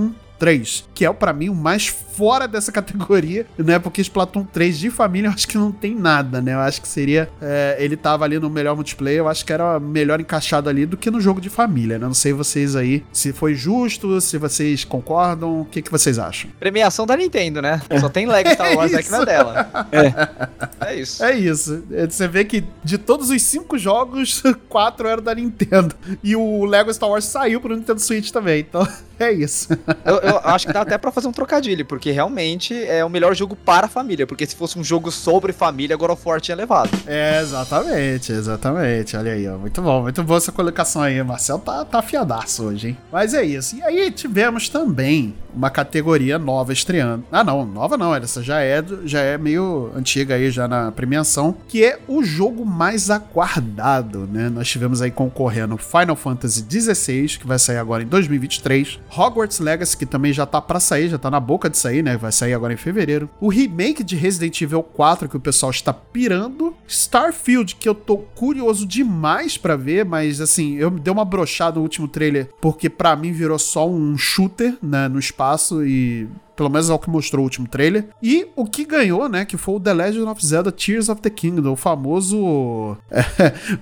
3, que é para mim o mais fora dessa categoria, né? Porque Splatoon 3 de família eu acho que não tem nada, né? Eu acho que seria. é, ele tava ali no melhor multiplayer, eu acho que era melhor encaixado ali do que no jogo de família, né? Não sei vocês aí se foi justo, se vocês concordam, o que, que vocês acham? Premiação da Nintendo, né? Só tem Lego Star Wars aqui na dela. É. isso. É isso. É, Você vê que de todos os cinco jogos, quatro eram da Nintendo. E o Lego Star Wars saiu pro Nintendo Switch também. Então, é isso. Eu, eu acho que dá até pra fazer um trocadilho, porque realmente é o melhor jogo para a família. Porque se fosse um jogo sobre família, God of War tinha levado. É, exatamente, exatamente. Olha aí, ó. Muito bom, muito boa essa colocação aí. Marcel tá, tá afiadaço hoje, hein? Mas é isso. E aí tivemos também uma categoria nova estreando. Ah, não, nova não. Essa já é, já é meio antiga aí, já na premiação. Que é o jogo mais aguardado, né? Nós tivemos aí concorrendo Final Fantasy XVI, que vai sair agora em 2023. Hogwarts Legacy, que também já tá pra sair, já tá na boca de sair, né? Vai sair agora em fevereiro. O remake de Resident Evil 4, que o pessoal está pirando. Starfield, que eu tô curioso demais pra ver, mas assim, eu me dei uma brochada no último trailer, porque pra mim virou só um shooter, né, no espaço e pelo menos é o que mostrou o último trailer. E o que ganhou, né, que foi o The Legend of Zelda Tears of the Kingdom, o famoso é,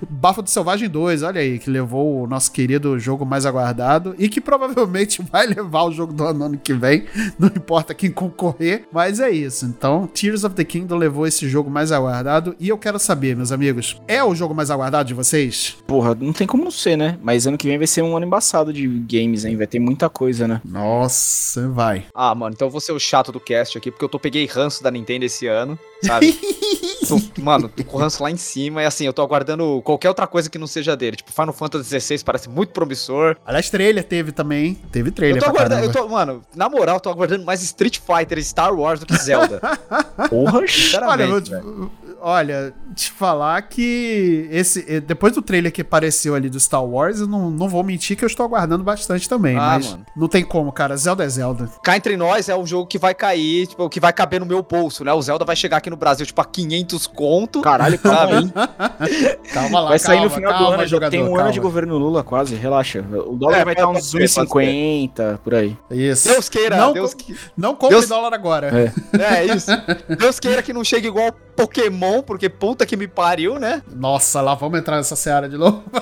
Bafo do Selvagem 2, olha aí, que levou o nosso querido jogo mais aguardado e que provavelmente vai levar o jogo do ano, ano que vem, não importa quem concorrer, mas é isso. Então, Tears of the Kingdom levou esse jogo mais aguardado e eu quero saber, meus amigos, é o jogo mais aguardado de vocês? Porra, não tem como não ser, né? Mas ano que vem vai ser um ano embaçado de games, hein? Vai ter muita coisa, né? Nossa, vai. Ah, mano, então eu vou ser o chato do cast aqui, porque eu tô peguei ranço da Nintendo esse ano, sabe? Tô- mano, tô com ranço lá em cima e assim, eu tô aguardando qualquer outra coisa que não seja dele. Tipo, Final Fantasy XVI parece muito promissor. Aliás, trailer teve também, teve Eu trailer tô pra aguardando, eu tô, mano, na moral, eu tô aguardando mais Street Fighter e Star Wars do que Zelda. Porra, Olha, eu. Olha, te falar que esse depois do trailer que apareceu ali do Star Wars, eu não, não vou mentir que eu estou aguardando bastante também, Ah, mas mano. não tem como, cara. Zelda é Zelda. Cá entre nós é um jogo que vai cair, tipo, que vai caber no meu bolso, né? O Zelda vai chegar aqui no Brasil, tipo, a 500 conto. Caralho, calma aí. Calma lá, Vai sair calma, no final calma, do ano, jogador, tem um calma. ano de governo Lula quase, relaxa. O dólar É, vai estar uns ser, pode 1,50, por aí. Isso. Deus queira, não, Deus que... não compre Deus- dólar agora. É. É isso. Deus queira que não chegue igual Pokémon, porque puta que me pariu, né? Nossa, lá vamos entrar nessa seara de novo.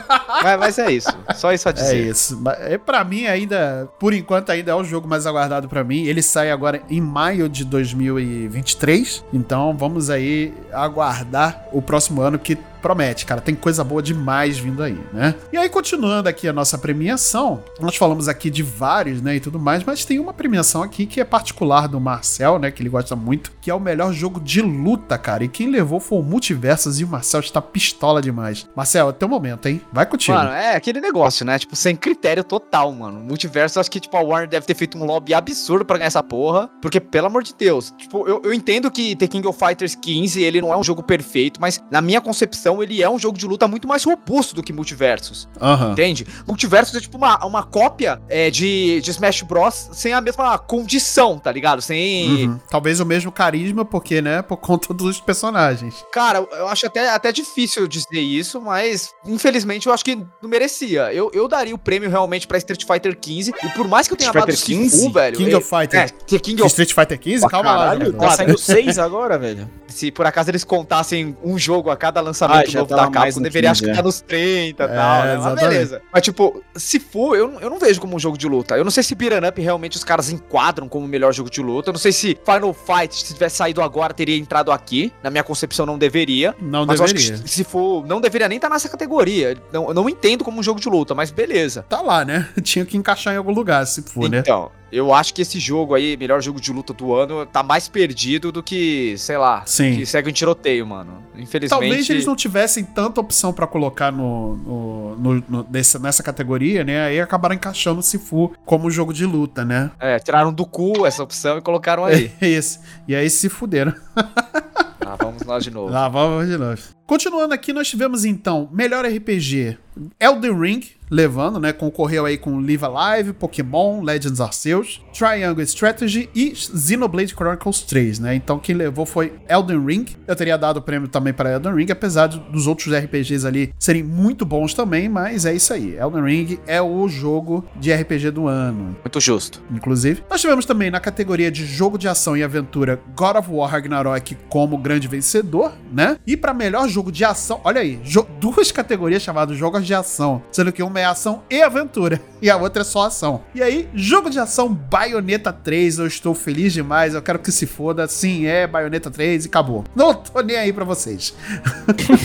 Mas, mas é isso. Só isso a É dizer. isso. Mas, é, Pra mim, ainda, por enquanto, ainda é o jogo mais aguardado pra mim. Ele sai agora em maio de 2023. Então vamos aí aguardar o próximo ano que promete, cara. Tem coisa boa demais vindo aí, né? E aí, continuando aqui a nossa premiação, nós falamos aqui de vários, né, e tudo mais, mas tem uma premiação aqui que é particular do Marcel, né, que ele gosta muito, que é o melhor jogo de luta, cara. E quem levou foi o Multiversos e o Marcel está pistola demais. Marcel, é teu momento, hein? Vai contigo. Mano, é aquele negócio, né? Tipo, sem critério total, mano. Multiverso, acho que, tipo, a Warner deve ter feito um lobby absurdo pra ganhar essa porra. Porque, pelo amor de Deus, tipo, eu, eu entendo que The King of Fighters 15, ele não é um jogo perfeito, mas na minha concepção, ele é um jogo de luta muito mais robusto do que Multiversos. Aham. Entende? Multiversos é tipo uma, uma cópia é, de, de Smash Bros. sem a mesma condição, tá ligado? Sem. Uhum. Talvez o mesmo carisma, porque, né? Por conta dos personagens. Cara, eu acho até, até difícil dizer isso, mas infelizmente eu acho que não merecia. Eu, eu daria o prêmio realmente pra Street Fighter XV. E por mais que eu tenha Street amado Fighter Sifu, 15? velho. King of Fighter. É, que King of Street Fighter 15? Calma lá, Caralho, jogador. tá saindo 6 agora, velho. Se por acaso eles contassem um jogo a cada lançamento Já novo tá da Capcom, deveria 15, acho que é. tá nos 30 e É, tal, né? Mas beleza. Mas tipo, se for, eu, não- eu não vejo como um jogo de luta. Eu não sei se Beat'em Up realmente os caras enquadram como o melhor jogo de luta. Eu não sei se Final Fight, se tivesse saído agora, teria entrado aqui. Na minha concepção, não deveria. Não Mas deveria. acho que se for, não deveria nem estar nessa categoria. Não, eu não entendo como um jogo de luta, mas beleza. Tá lá, né? Tinha que encaixar em algum lugar, se for, né? Então, eu acho que esse jogo aí, melhor jogo de luta do ano, tá mais perdido do que, sei lá, Sim. que segue um tiroteio, mano. Infelizmente. Talvez eles não tivessem tanta opção pra colocar no, no, no- no- desse- nessa categoria, né? Aí acabaram encaixando o Sifu como jogo de luta, né? É, tiraram do cu essa opção e colocaram aí. É isso. E aí se fuderam. ah, vamos lá de novo. Lá vamos de novo. Continuando aqui, nós tivemos então melhor RPG. Elden Ring, levando, né? Concorreu aí com Live Alive, Pokémon, Legends Arceus, Triangle Strategy e Xenoblade Chronicles 3, né? Então quem levou foi Elden Ring. Eu teria dado o prêmio também para Elden Ring, apesar de- dos outros RPGs ali serem muito bons também, mas é isso aí. Elden Ring é o jogo de RPG do ano Muito justo. inclusive. Nós tivemos também na categoria de jogo de ação e aventura God of War Ragnarok como grande vencedor, né? E pra melhor jogo de ação, olha aí, duas categorias chamadas jogos de ação, sendo que uma é ação e aventura e a outra é só ação. E aí, jogo de ação Bayonetta 3, eu estou feliz demais, eu quero que se foda, sim, é Bayonetta 3 e acabou. Não tô nem aí pra vocês.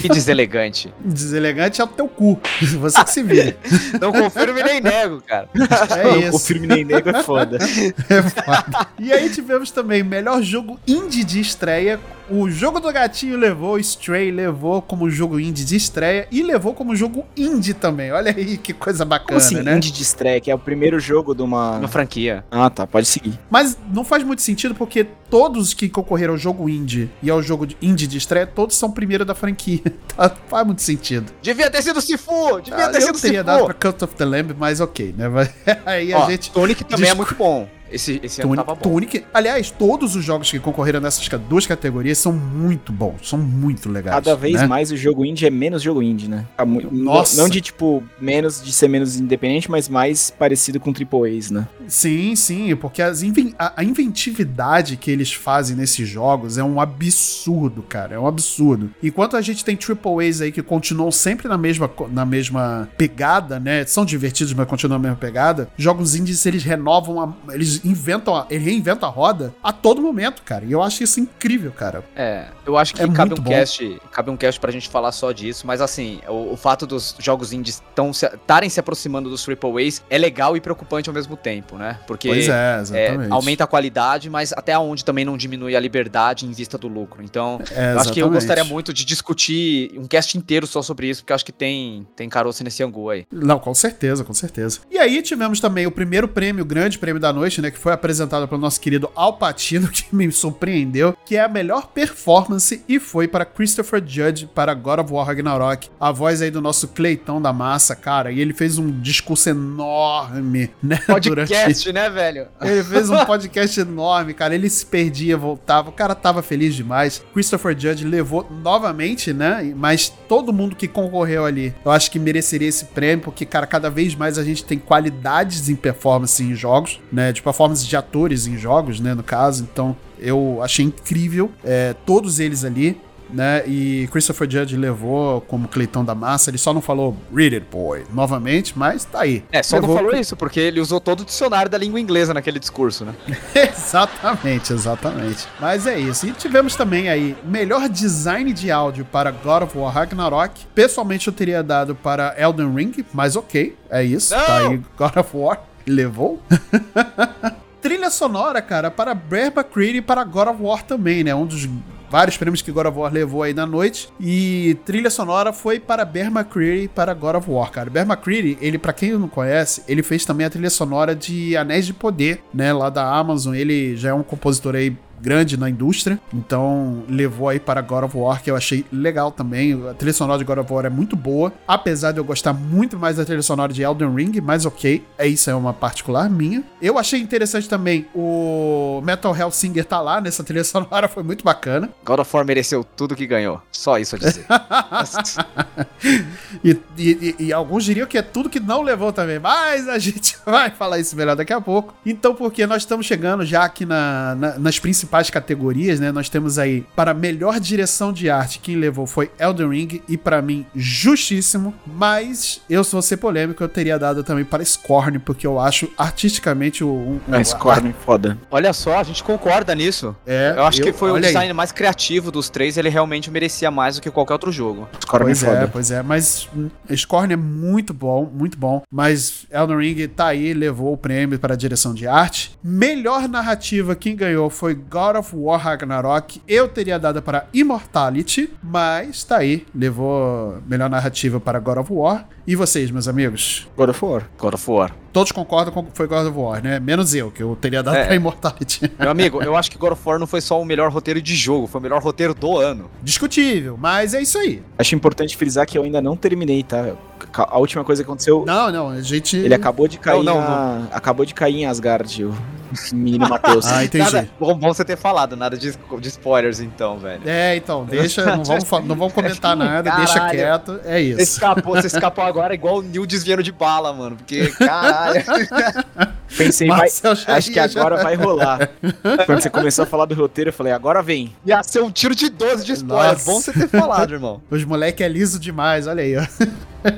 Que deselegante. Deselegante é o teu cu, você que se vira. Não confirmo e nem nego, cara. É isso. O filme nem nego é foda. É foda. E aí tivemos também melhor jogo indie de estreia. O jogo do gatinho levou, Stray levou como jogo indie de estreia e levou como jogo indie também. Olha aí que coisa Como bacana, assim, né? indie de estreia, que é o primeiro jogo de uma... Uma franquia. Ah, tá, pode seguir. Mas não faz muito sentido porque todos que concorreram ao jogo indie e ao jogo de- indie de estreia, todos são primeiro da franquia. Tá? Faz muito sentido. Devia ter sido Sifu! Devia Ah, ter eu sido teria Sifu! dado pra Cut of the Lamb, mas ok, né? Aí a Ó, gente... Tonic também é muito bom. Esse, esse ano Tunic, tava bom. Tunic. Aliás, todos os jogos que concorreram nessas duas categorias são muito bons, são muito legais. Cada vez né? mais o jogo indie é menos jogo indie, né? Tá Nossa. Não de, tipo, menos, de ser menos independente, mas mais parecido com AAAs, né? Sim, sim, porque as inven- a, a inventividade que eles fazem nesses jogos é um absurdo, cara, é um absurdo. Enquanto a gente tem AAAs aí que continuam sempre na mesma, na mesma pegada, né? São divertidos, mas continuam na mesma pegada. Jogos indies, eles renovam, a- eles inventam, a, eles reinventam a roda a todo momento, cara. E eu acho isso incrível, cara. É, eu acho que É cabe um bom. cast, cabe um cast pra gente falar só disso, mas assim, o, o fato dos jogos indies estarem se, aproximando dos AAAs é legal e preocupante ao mesmo tempo, né? Porque pois é, é, exatamente. aumenta a qualidade, mas até onde também não diminui a liberdade em vista do lucro. Então, É, eu acho que eu gostaria muito de discutir um cast inteiro só sobre isso, porque eu acho que tem, tem caroço nesse angu aí. Não, com certeza, com certeza. E aí tivemos também o primeiro prêmio, o grande prêmio da noite, né, que foi apresentada pelo nosso querido Al Pacino, que me surpreendeu, que é a melhor performance e foi para Christopher Judge para God of War Ragnarok. A voz aí do nosso Cleitão da massa, cara, e ele fez um discurso enorme, né? Podcast, né, velho? Ele fez um podcast enorme, cara. Ele se perdia, voltava. O cara tava feliz demais. Christopher Judge levou novamente, né? Mas todo mundo que concorreu ali, eu acho que mereceria esse prêmio, porque, cara, cada vez mais a gente tem qualidades em performance em jogos, né? De de atores em jogos, né? No caso. Então, eu achei incrível é, todos eles ali né? E Christopher Judge levou como Cleitão da Massa. Ele só não falou Read It Boy novamente, mas tá aí. É, só levou... não falou isso, porque ele usou todo o dicionário da língua inglesa naquele discurso, né? exatamente, exatamente. Mas é isso. E tivemos também aí melhor design de áudio para God of War Ragnarok. Pessoalmente eu teria dado para Elden Ring, mas ok, é isso. Não! Tá aí God of War. Levou. Trilha sonora, cara, para Bear McCready e para God of War também, né? Um dos vários prêmios que God of War levou aí na noite. E trilha sonora foi para Bear McCreary para God of War, cara. Bear McCreary, ele, para quem não conhece, ele fez também a trilha sonora de Anéis de Poder, né? Lá da Amazon. Ele já é um compositor aí grande na indústria. Então levou aí para God of War, que eu achei legal também. A trilha sonora de God of War é muito boa, apesar de eu gostar muito mais da trilha sonora de Elden Ring, mas ok, é isso é uma particular minha. Eu achei interessante também o Metal Hellsinger tá lá nessa trilha sonora, foi muito bacana. God of War mereceu tudo que ganhou, só isso a dizer. e, e, e, alguns diriam que é tudo que não levou também, mas a gente vai falar isso melhor daqui a pouco. Então, porque nós estamos chegando já aqui na, na, nas principais principais categorias, né? Nós temos aí para melhor direção de arte, quem levou foi Elden Ring e para mim justíssimo, mas eu sou ser polêmico, eu teria dado também para Scorn, porque eu acho artisticamente o um, um, é, Scorn a... foda. Olha só, a gente concorda nisso. É, eu acho eu, que foi o design aí. mais criativo dos três, ele realmente merecia mais do que qualquer outro jogo. Scorn pois é, foda. pois é, mas Scorn é muito bom, muito bom, mas Elden Ring tá aí, levou o prêmio para a direção de arte. Melhor narrativa quem ganhou foi God God of War Ragnarok eu teria dado para Immortality, mas tá aí, levou melhor narrativa para God of War. E vocês, meus amigos? God of War. God of War. Todos concordam com que foi God of War, né? Menos eu, que eu teria dado é. pra Immortality. Meu amigo, eu acho que God of War não foi só o melhor roteiro de jogo, foi o melhor roteiro do ano. Discutível, mas é isso aí. Acho importante frisar que eu ainda não terminei, tá? A última coisa que aconteceu. Não, não, a gente. Ele acabou de cair. Não, não, na... não. Acabou de cair em Asgard, o menino Matheus. ah, entendi. Nada... Bom, bom você ter falado, nada de, de spoilers, então, velho. É, então, deixa, não vamos, não vamos comentar nada, Caralho. deixa quieto. É isso. Você escapou, você escapou agora igual o Neil desviando de bala, mano. Porque, caralho. Pensei, vai, acho que agora vai rolar. Quando você começou a falar do roteiro, eu falei, agora vem. Ia ser um tiro de 12 de spoiler. Nossa. Bom você ter falado, irmão. Os moleque é liso demais, olha aí, ó.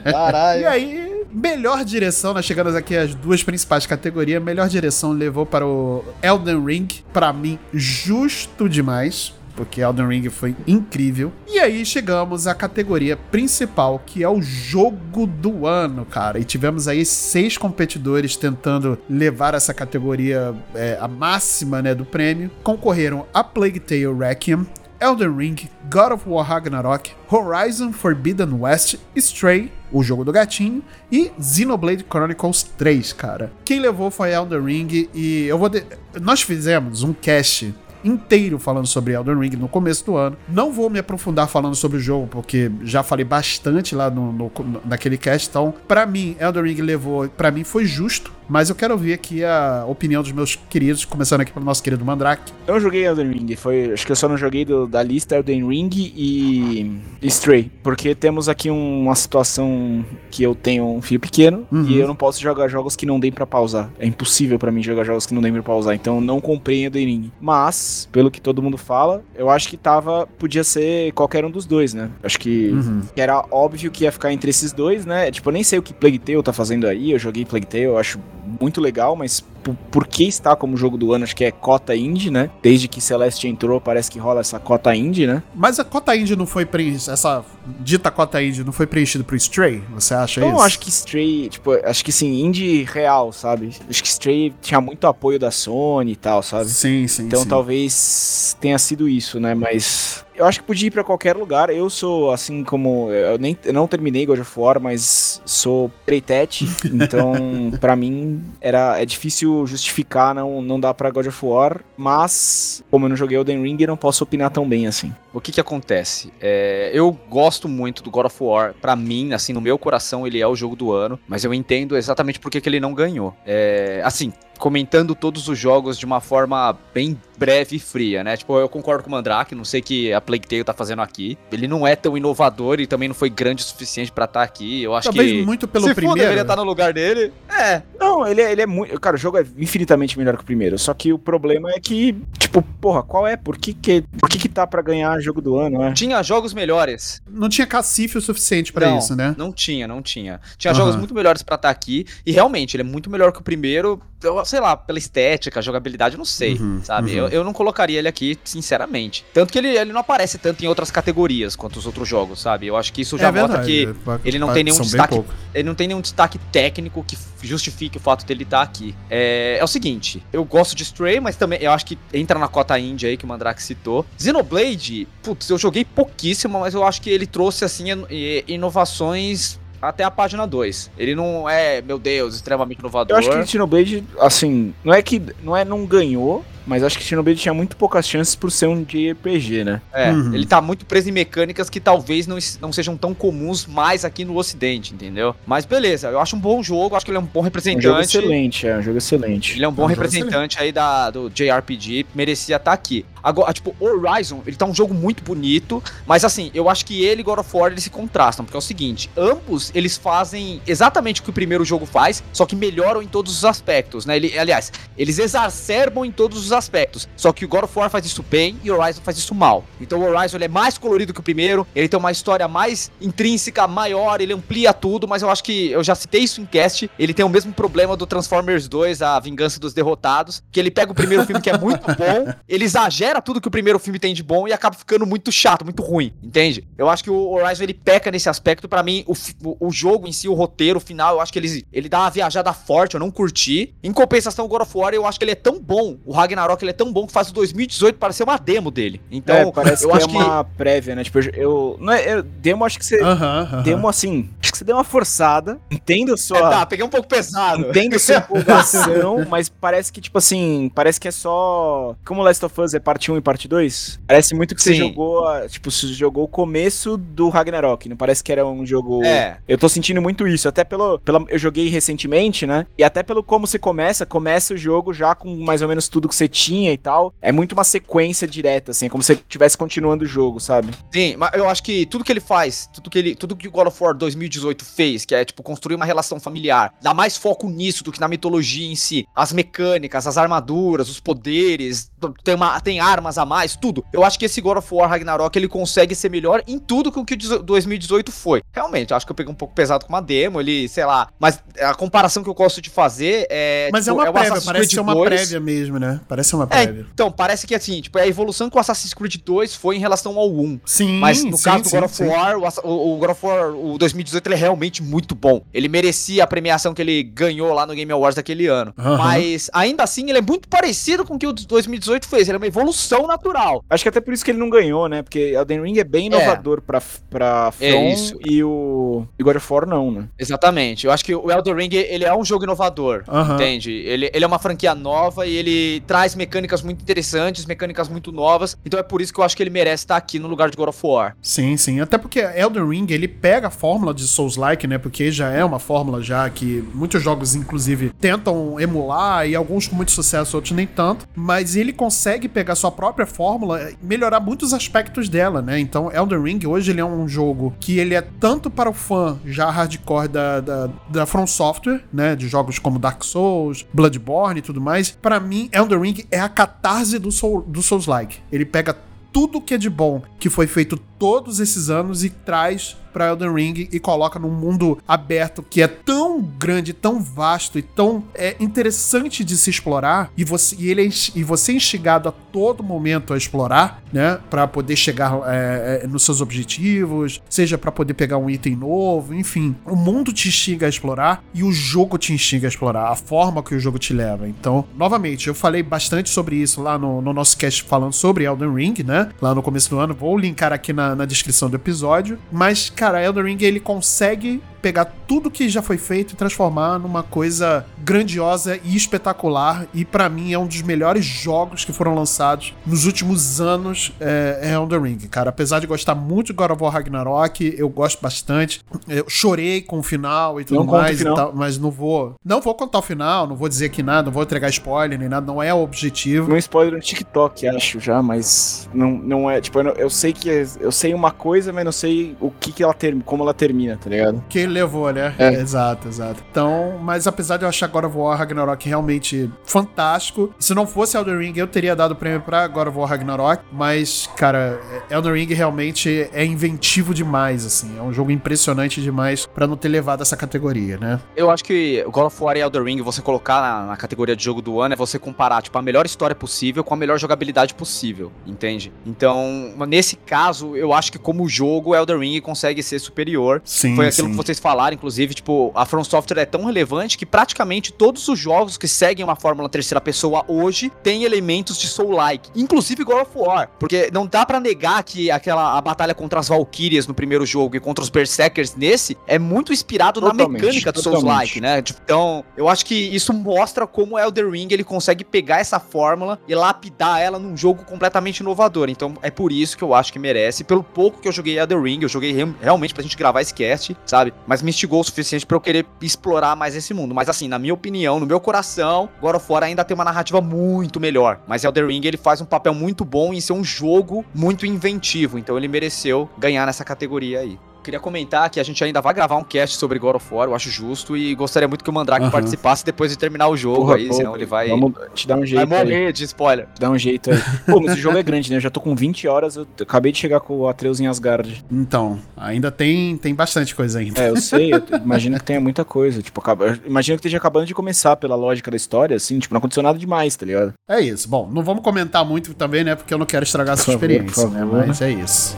Caralho. E aí, melhor direção, nós chegamos aqui às duas principais categorias. Melhor direção levou para o Elden Ring. Para mim, justo demais porque Elden Ring foi incrível. E aí chegamos à categoria principal, que é o jogo do ano, cara. E tivemos aí seis competidores tentando levar essa categoria é, a máxima né, do prêmio. Concorreram a Plague Tale Requiem, Elden Ring, God of War Ragnarok, Horizon Forbidden West, Stray, o jogo do gatinho, e Xenoblade Chronicles 3, cara. Quem levou foi Elden Ring e eu vou. De... Nós fizemos um cast inteiro falando sobre Elden Ring no começo do ano. Não vou me aprofundar falando sobre o jogo, porque já falei bastante lá no, no naquele cast. Então, para mim, Elden Ring levou. para mim foi justo. Mas eu quero ouvir aqui a opinião dos meus queridos, começando aqui pelo nosso querido Mandrake. Eu joguei Elden Ring, foi, acho que eu só não joguei do, da lista Elden Ring e Stray, porque temos aqui uma situação que eu tenho um filho pequeno uhum. e eu não posso jogar jogos que não deem para pausar. É impossível para mim jogar jogos que não deem pra pausar, então eu não comprei Elden Ring. Mas, pelo que todo mundo fala, eu acho que tava, podia ser qualquer um dos dois, né? Acho que, uhum. que era óbvio que ia ficar entre esses dois, né? Tipo, eu nem sei o que Plague Tale tá fazendo aí, eu joguei Plague Tale, eu acho muito legal, mas por, que está como jogo do ano? Acho que é cota indie, né? Desde que Celeste entrou, parece que rola essa cota indie, né? Mas a cota indie não foi preenchida, essa dita cota indie não foi preenchida pro Stray? Você acha isso? Não, acho que Stray, tipo, acho que sim, indie real, sabe? Acho que Stray tinha muito apoio da Sony e tal, sabe? Sim, sim. Então sim. talvez tenha sido isso, né? Mas eu acho que podia ir pra qualquer lugar. Eu sou, assim como. Eu, nem, eu não terminei God of War, mas sou pretete. então, pra mim, era, é difícil justificar não, não dar pra God of War. Mas, como eu não joguei Elden Ring, eu não posso opinar tão bem assim. O que que acontece? É, eu gosto muito do God of War. Pra mim, assim, no meu coração, ele é o jogo do ano. Mas eu entendo exatamente por que que ele não ganhou. É, assim, comentando todos os jogos de uma forma bem breve e fria, né? Tipo, eu concordo com o Mandrake, não sei o que a Plague Tale tá fazendo aqui. Ele não é tão inovador e também não foi grande o suficiente pra estar aqui. Eu acho Talvez que. muito pelo Se primeiro. deveria estar no lugar dele. É. Não, ele é, ele é muito. Cara, o jogo é infinitamente melhor que o primeiro. Só que o problema é que, tipo, porra, qual é? Por que que, por que, que tá pra ganhar jogo do ano, né? Tinha jogos melhores. Não tinha cacife o suficiente pra Não, isso, né? Não tinha, não tinha. Tinha Aham. jogos muito melhores pra estar aqui. E realmente, ele é muito melhor que o primeiro. eu- Sei lá, pela estética, jogabilidade, eu não sei. Uhum, sabe? uhum. Eu, eu não colocaria ele aqui, sinceramente. Tanto que ele, ele não aparece tanto em outras categorias quanto os outros jogos, sabe? Eu acho que isso já é mostra que ele não tem nenhum destaque ele não tem nenhum destaque técnico que justifique o fato dele estar aqui. É, é o seguinte, eu gosto de Stray, mas também eu acho que entra na cota indie aí que o Mandrake citou. Xenoblade, putz, eu joguei pouquíssimo, mas eu acho que ele trouxe, assim, ino- inovações até a página 2. Ele não é, meu Deus, extremamente inovador. Eu acho que Xenoblade, assim, não é que não é não ganhou, mas acho que Xenoblade tinha muito poucas chances por ser um JRPG, né? É, Uhum. ele tá muito preso em mecânicas que talvez não, não sejam tão comuns mais aqui no ocidente, entendeu? Mas beleza, eu acho um bom jogo, acho que ele é um bom É um representante. jogo excelente, é um jogo excelente. Ele é um bom É um representante aí da, do JRPG, merecia estar aqui. Agora, tipo, Horizon, ele tá um jogo muito bonito, mas assim, eu acho que ele e God of War eles se contrastam, porque é o seguinte, ambos eles fazem exatamente o que o primeiro jogo faz, só que melhoram em todos os aspectos, né? Ele, aliás, eles exacerbam em todos os aspectos, só que o God of War faz isso bem e o Horizon faz isso mal. Então o Horizon ele é mais colorido que o primeiro, ele tem uma história mais intrínseca, maior, ele amplia tudo, mas eu acho que eu já citei isso em cast, ele tem o mesmo problema do Transformers 2, a Vingança dos Derrotados, que ele pega o primeiro filme que é muito bom, ele exagera tudo que o primeiro filme tem de bom e acaba ficando muito chato, muito ruim, entende? Eu acho que o Horizon ele peca nesse aspecto, pra mim, o, o, o jogo em si, o roteiro, o final, eu acho que ele, ele dá uma viajada forte, eu não curti. Em compensação, o God of War, eu acho que ele é tão bom, o Ragnarok ele é tão bom que faz o 2018 parecer uma demo dele. Então, é, parece eu que acho é uma prévia, né? Tipo, eu, não é, eu- demo acho que você Aham, aham. demo assim, acho que você deu uma forçada. Entendo a É, sua tá, peguei um pouco pesado. Entendo sua empolgação, mas parece que, tipo assim, parece que é só. Como Last of Us é parte 1 e parte 2, parece muito que você Sim. jogou. a- Tipo, você jogou o começo do Ragnarok. Não parece que era um jogo. É. Eu tô sentindo muito isso. Até pelo. Pela, eu joguei recentemente, né? E até pelo como você começa, começa o jogo já com mais ou menos tudo que você tinha e tal. É muito uma sequência direta, assim, é como se você estivesse continuando o jogo, sabe? Sim, mas eu acho que tudo que ele faz, tudo que ele, tudo que o God of War 2018 fez, que é tipo construir uma relação familiar, dá mais foco nisso do que na mitologia em si, as mecânicas, as armaduras, os poderes, tem, uma, tem armas a mais, tudo. Eu acho que esse God of War Ragnarok ele consegue ser melhor em tudo que o que o 18 2018 foi. Realmente, acho que eu peguei um pouco pesado com uma demo, ele, sei lá, mas a comparação que eu gosto de fazer é Mas é tipo, uma o prévia, Assassin's parece Creed ser uma 2. prévia mesmo, né? Parece ser uma É, prévia. então, parece que assim, tipo, é a evolução que o Assassin's Creed 2 foi em relação ao 1. Sim, Mas no sim, caso do sim, God of sim. War, o, o, o God of War, o 2018, ele é realmente muito bom. Ele merecia a premiação que ele ganhou lá no Game Awards daquele ano. Aham. Mas, ainda assim, ele é muito parecido com o que o 2018 fez. Ele é uma evolução natural. Acho que até por isso que ele não ganhou, né? Porque Elden Ring é bem inovador pra, pra É From isso. e o e God of War não, né? Exatamente. Eu acho que o Elden Ring, ele é um jogo inovador. Entende? Ele, ele é uma franquia nova e ele traz mecânicas muito interessantes, mecânicas muito novas. Então é por isso que eu acho que ele merece estar aqui no lugar de God of War. Sim, sim. Até porque Elden Ring, ele pega a fórmula de Souls-like, né? Porque já é uma fórmula já que muitos jogos, inclusive, tentam emular e alguns com muito sucesso, outros nem tanto. Mas ele consegue pegar sua própria fórmula melhorar muitos aspectos dela, né? Então, Elden Ring, hoje, ele é um jogo que ele é tanto para o fã já hardcore da, da, da From Software, né? De jogos como Dark Souls, Bloodborne e tudo mais. Pra mim, Elden Ring é a catarse do, Soul, do Souls-like. Ele pega tudo que é de bom que foi feito todos esses anos e traz para Elden Ring e coloca num mundo aberto que é tão grande, tão vasto e tão é, interessante de se explorar e você e ele é, e você é instigado a todo momento a explorar, né, para poder chegar é, é, nos seus objetivos, seja para poder pegar um item novo, enfim, o mundo te instiga a explorar e o jogo te instiga a explorar, a forma que o jogo te leva. Então, novamente, eu falei bastante sobre isso lá no, no nosso cast falando sobre Elden Ring, né, lá no começo do ano. Vou linkar aqui na, na descrição do episódio, mas cara, Elden Ring ele consegue pegar tudo que já foi feito e transformar numa coisa grandiosa e espetacular. E para mim é um dos melhores jogos que foram lançados nos últimos anos. É, é Elden Ring, cara. Apesar de gostar muito de God of War Ragnarok, eu gosto bastante. Eu chorei com o final e tudo Não mais, e tal, mas não vou. Não vou contar o final, não vou dizer que nada, não vou entregar spoiler nem nada, não é o objetivo. Um spoiler no TikTok, acho já, mas não, não é. Tipo, eu, não- eu sei que é- eu sei uma coisa, mas não sei o que, que ela termina, como ela termina, tá ligado? que levou, né? É. Exato, exato. Então, mas apesar de eu achar God of War Ragnarok realmente fantástico, se não fosse Elden Ring, eu teria dado o prêmio pra God of War Ragnarok, mas, cara, Elden Ring realmente é inventivo demais, assim. É um jogo impressionante demais pra não ter levado essa categoria, né? Eu acho que God of War e Elden Ring, você colocar na, na categoria de jogo do ano, é você comparar, tipo, a melhor história possível com a melhor jogabilidade possível, entende? Então, nesse caso, eu acho que como jogo, Elden Ring consegue ser superior. Sim, Foi aquilo que vocês falaram, inclusive, tipo, a From Software é tão relevante que praticamente todos os jogos que seguem uma fórmula terceira pessoa hoje têm elementos de Soul-like, inclusive God of War, porque não dá pra negar que aquela a batalha contra as Valkyrias no primeiro jogo e contra os Berserkers nesse é muito inspirado na Totalmente, mecânica do. Souls-like, né? Tipo, Então, eu acho que isso mostra como o Elder Ring ele consegue pegar essa fórmula e lapidar ela num jogo completamente inovador. Então, é por isso que eu acho que merece. Pelo pouco que eu joguei Elder Ring, eu joguei re- realmente pra gente gravar esse cast, sabe? Mas me instigou o suficiente pra eu querer explorar mais esse mundo. Mas assim, na minha opinião, no meu coração, God of War ainda tem uma narrativa muito melhor. Mas Elder Ring ele faz um papel muito bom em ser um jogo muito inventivo. Então ele mereceu ganhar nessa categoria aí. Queria comentar que a gente ainda vai gravar um cast sobre God of War, eu acho justo, e gostaria muito que o Mandrake Aham. participasse depois de terminar o jogo Porra, aí, pô, senão ele vai, Vamos te dar um vai jeito aí. morrer de spoiler. Te dar um jeito aí. Pô, mas o jogo é grande, né? Eu já tô com 20 horas, eu acabei de chegar com o Atreus em Asgard. Então, ainda tem, tem bastante coisa ainda. É, eu sei, eu imagino que tenha muita coisa. Tipo, acaba, eu imagino que esteja acabando de começar pela lógica da história, assim, tipo, não aconteceu nada demais, tá ligado? É isso. Bom, não vamos comentar muito também, né? Porque eu não quero estragar essa Por favor, experiência, por né? favor. Mas é isso.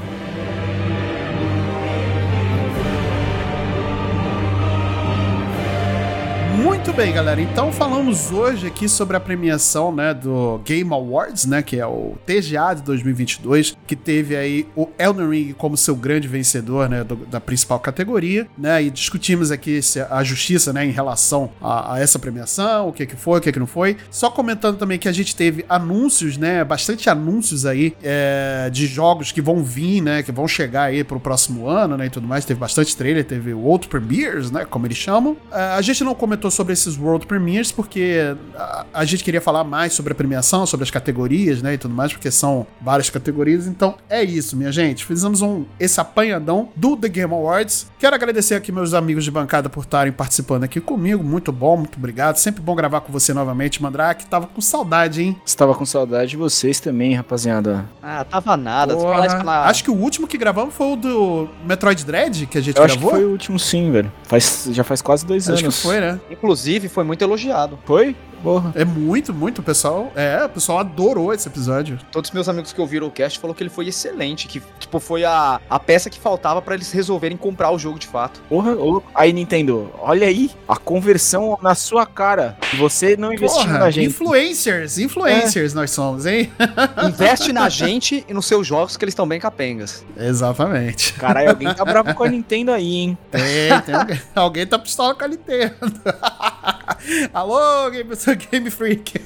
Muito bem, galera. Então falamos hoje aqui sobre a premiação, né, do Game Awards, né, que é o TGA de 2022, que teve aí o Elden Ring como seu grande vencedor, né, do- da principal categoria, né, e discutimos aqui se a justiça, né, em relação a, a essa premiação, o que que foi, o que que não foi. Só comentando também que a gente teve anúncios, né, bastante anúncios aí é, de jogos que vão vir, né, que vão chegar aí pro próximo ano, né, e tudo mais. Teve bastante trailer, teve o World Premieres, né, como eles chamam. É, a gente não comentou sobre esses World Premieres porque a, a gente queria falar mais sobre a premiação, sobre as categorias, né, e tudo mais, porque são várias categorias. Então é isso, minha gente. Fizemos um esse apanhadão do The Game Awards. Quero agradecer aqui meus amigos de bancada por estarem participando aqui comigo. Muito bom, muito obrigado. Sempre bom gravar com você novamente, Mandrake. Tava com saudade, hein? Estava com saudade de vocês também, rapaziada. Ah, tava nada. pela- Acho que o último que gravamos foi o do Metroid Dread, que a gente Eu acho que gravou. foi o último sim, velho. Faz, já faz quase dois Acho anos. que foi, né? Inclusive, foi muito elogiado. Foi? Porra. É muito, muito, o pessoal. É, o pessoal adorou esse episódio. Todos os meus amigos que ouviram o cast falaram que ele foi excelente, que tipo foi a, a peça que faltava pra eles resolverem comprar o jogo de fato. Porra, ô. Aí, Nintendo, olha aí a conversão na sua cara. Você não investindo Porra, na gente. influencers, influencers nós somos, hein? Investe na gente e nos seus jogos que eles estão bem capengas. Exatamente. Caralho, alguém tá bravo com a Nintendo aí, hein? Tem, tem alguém, alguém tá pistola com a Nintendo. Alô, Game, Game Freak.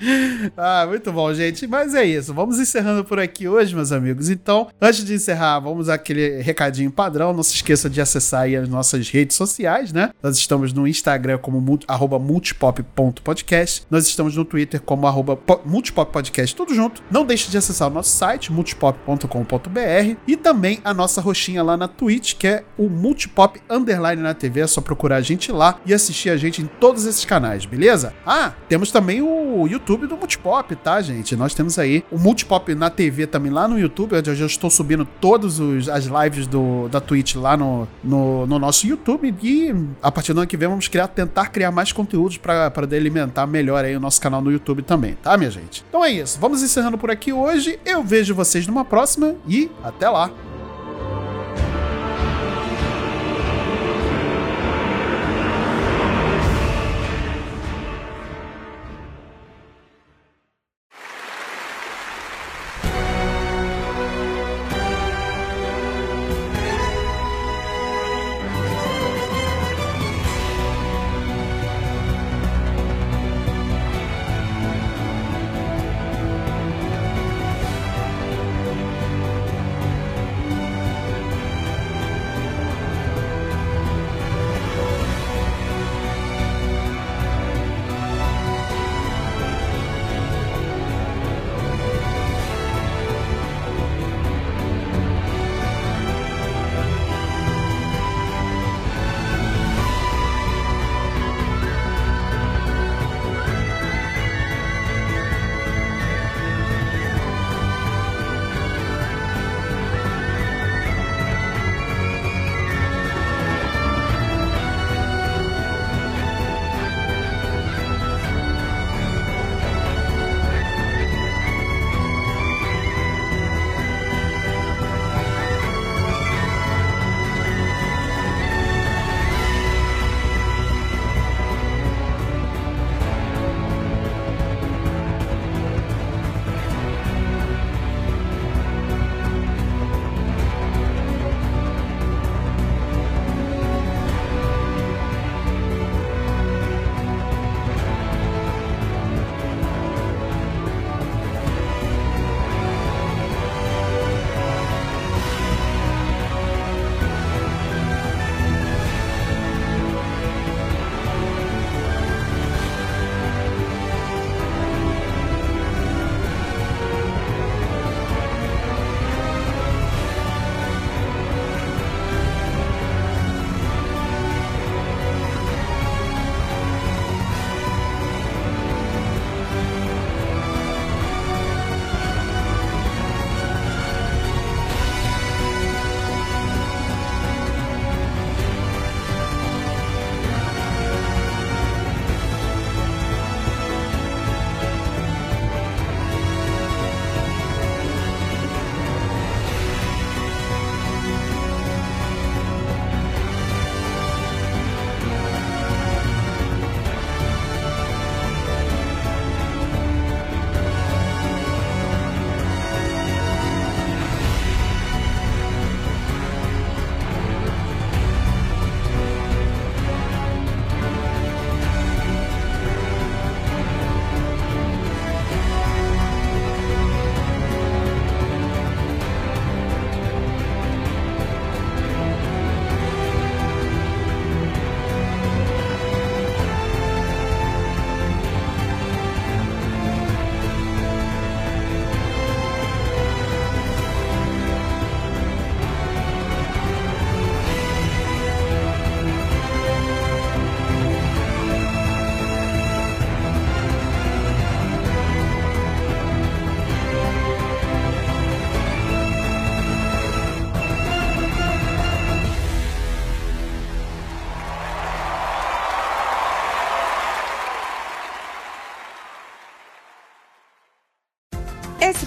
Ah, muito bom, gente. Mas é isso. Vamos encerrando por aqui hoje, meus amigos. Então, antes de encerrar, vamos aquele recadinho padrão. Não se esqueça de acessar aí as nossas redes sociais, né? Nós estamos no Instagram como arroba multipop.podcast. Nós estamos no Twitter como arroba po- multipoppodcast, tudo junto. Não deixe de acessar o nosso site, multipop.com.br e também a nossa roxinha lá na Twitch, que é o Multipop Underline na TV. É só procurar a gente lá e assistir a gente em todos esses canais, beleza? Ah, temos também o YouTube YouTube do Multipop, tá, gente? Nós temos aí o Multipop na TV também lá no YouTube, onde eu já estou subindo todas as lives do, da Twitch lá no, no, no nosso YouTube. E a partir do ano que vem vamos criar, tentar criar mais conteúdos para alimentar melhor aí o nosso canal no YouTube também, tá, minha gente? Então é isso. Vamos encerrando por aqui hoje. Eu vejo vocês numa próxima e até lá.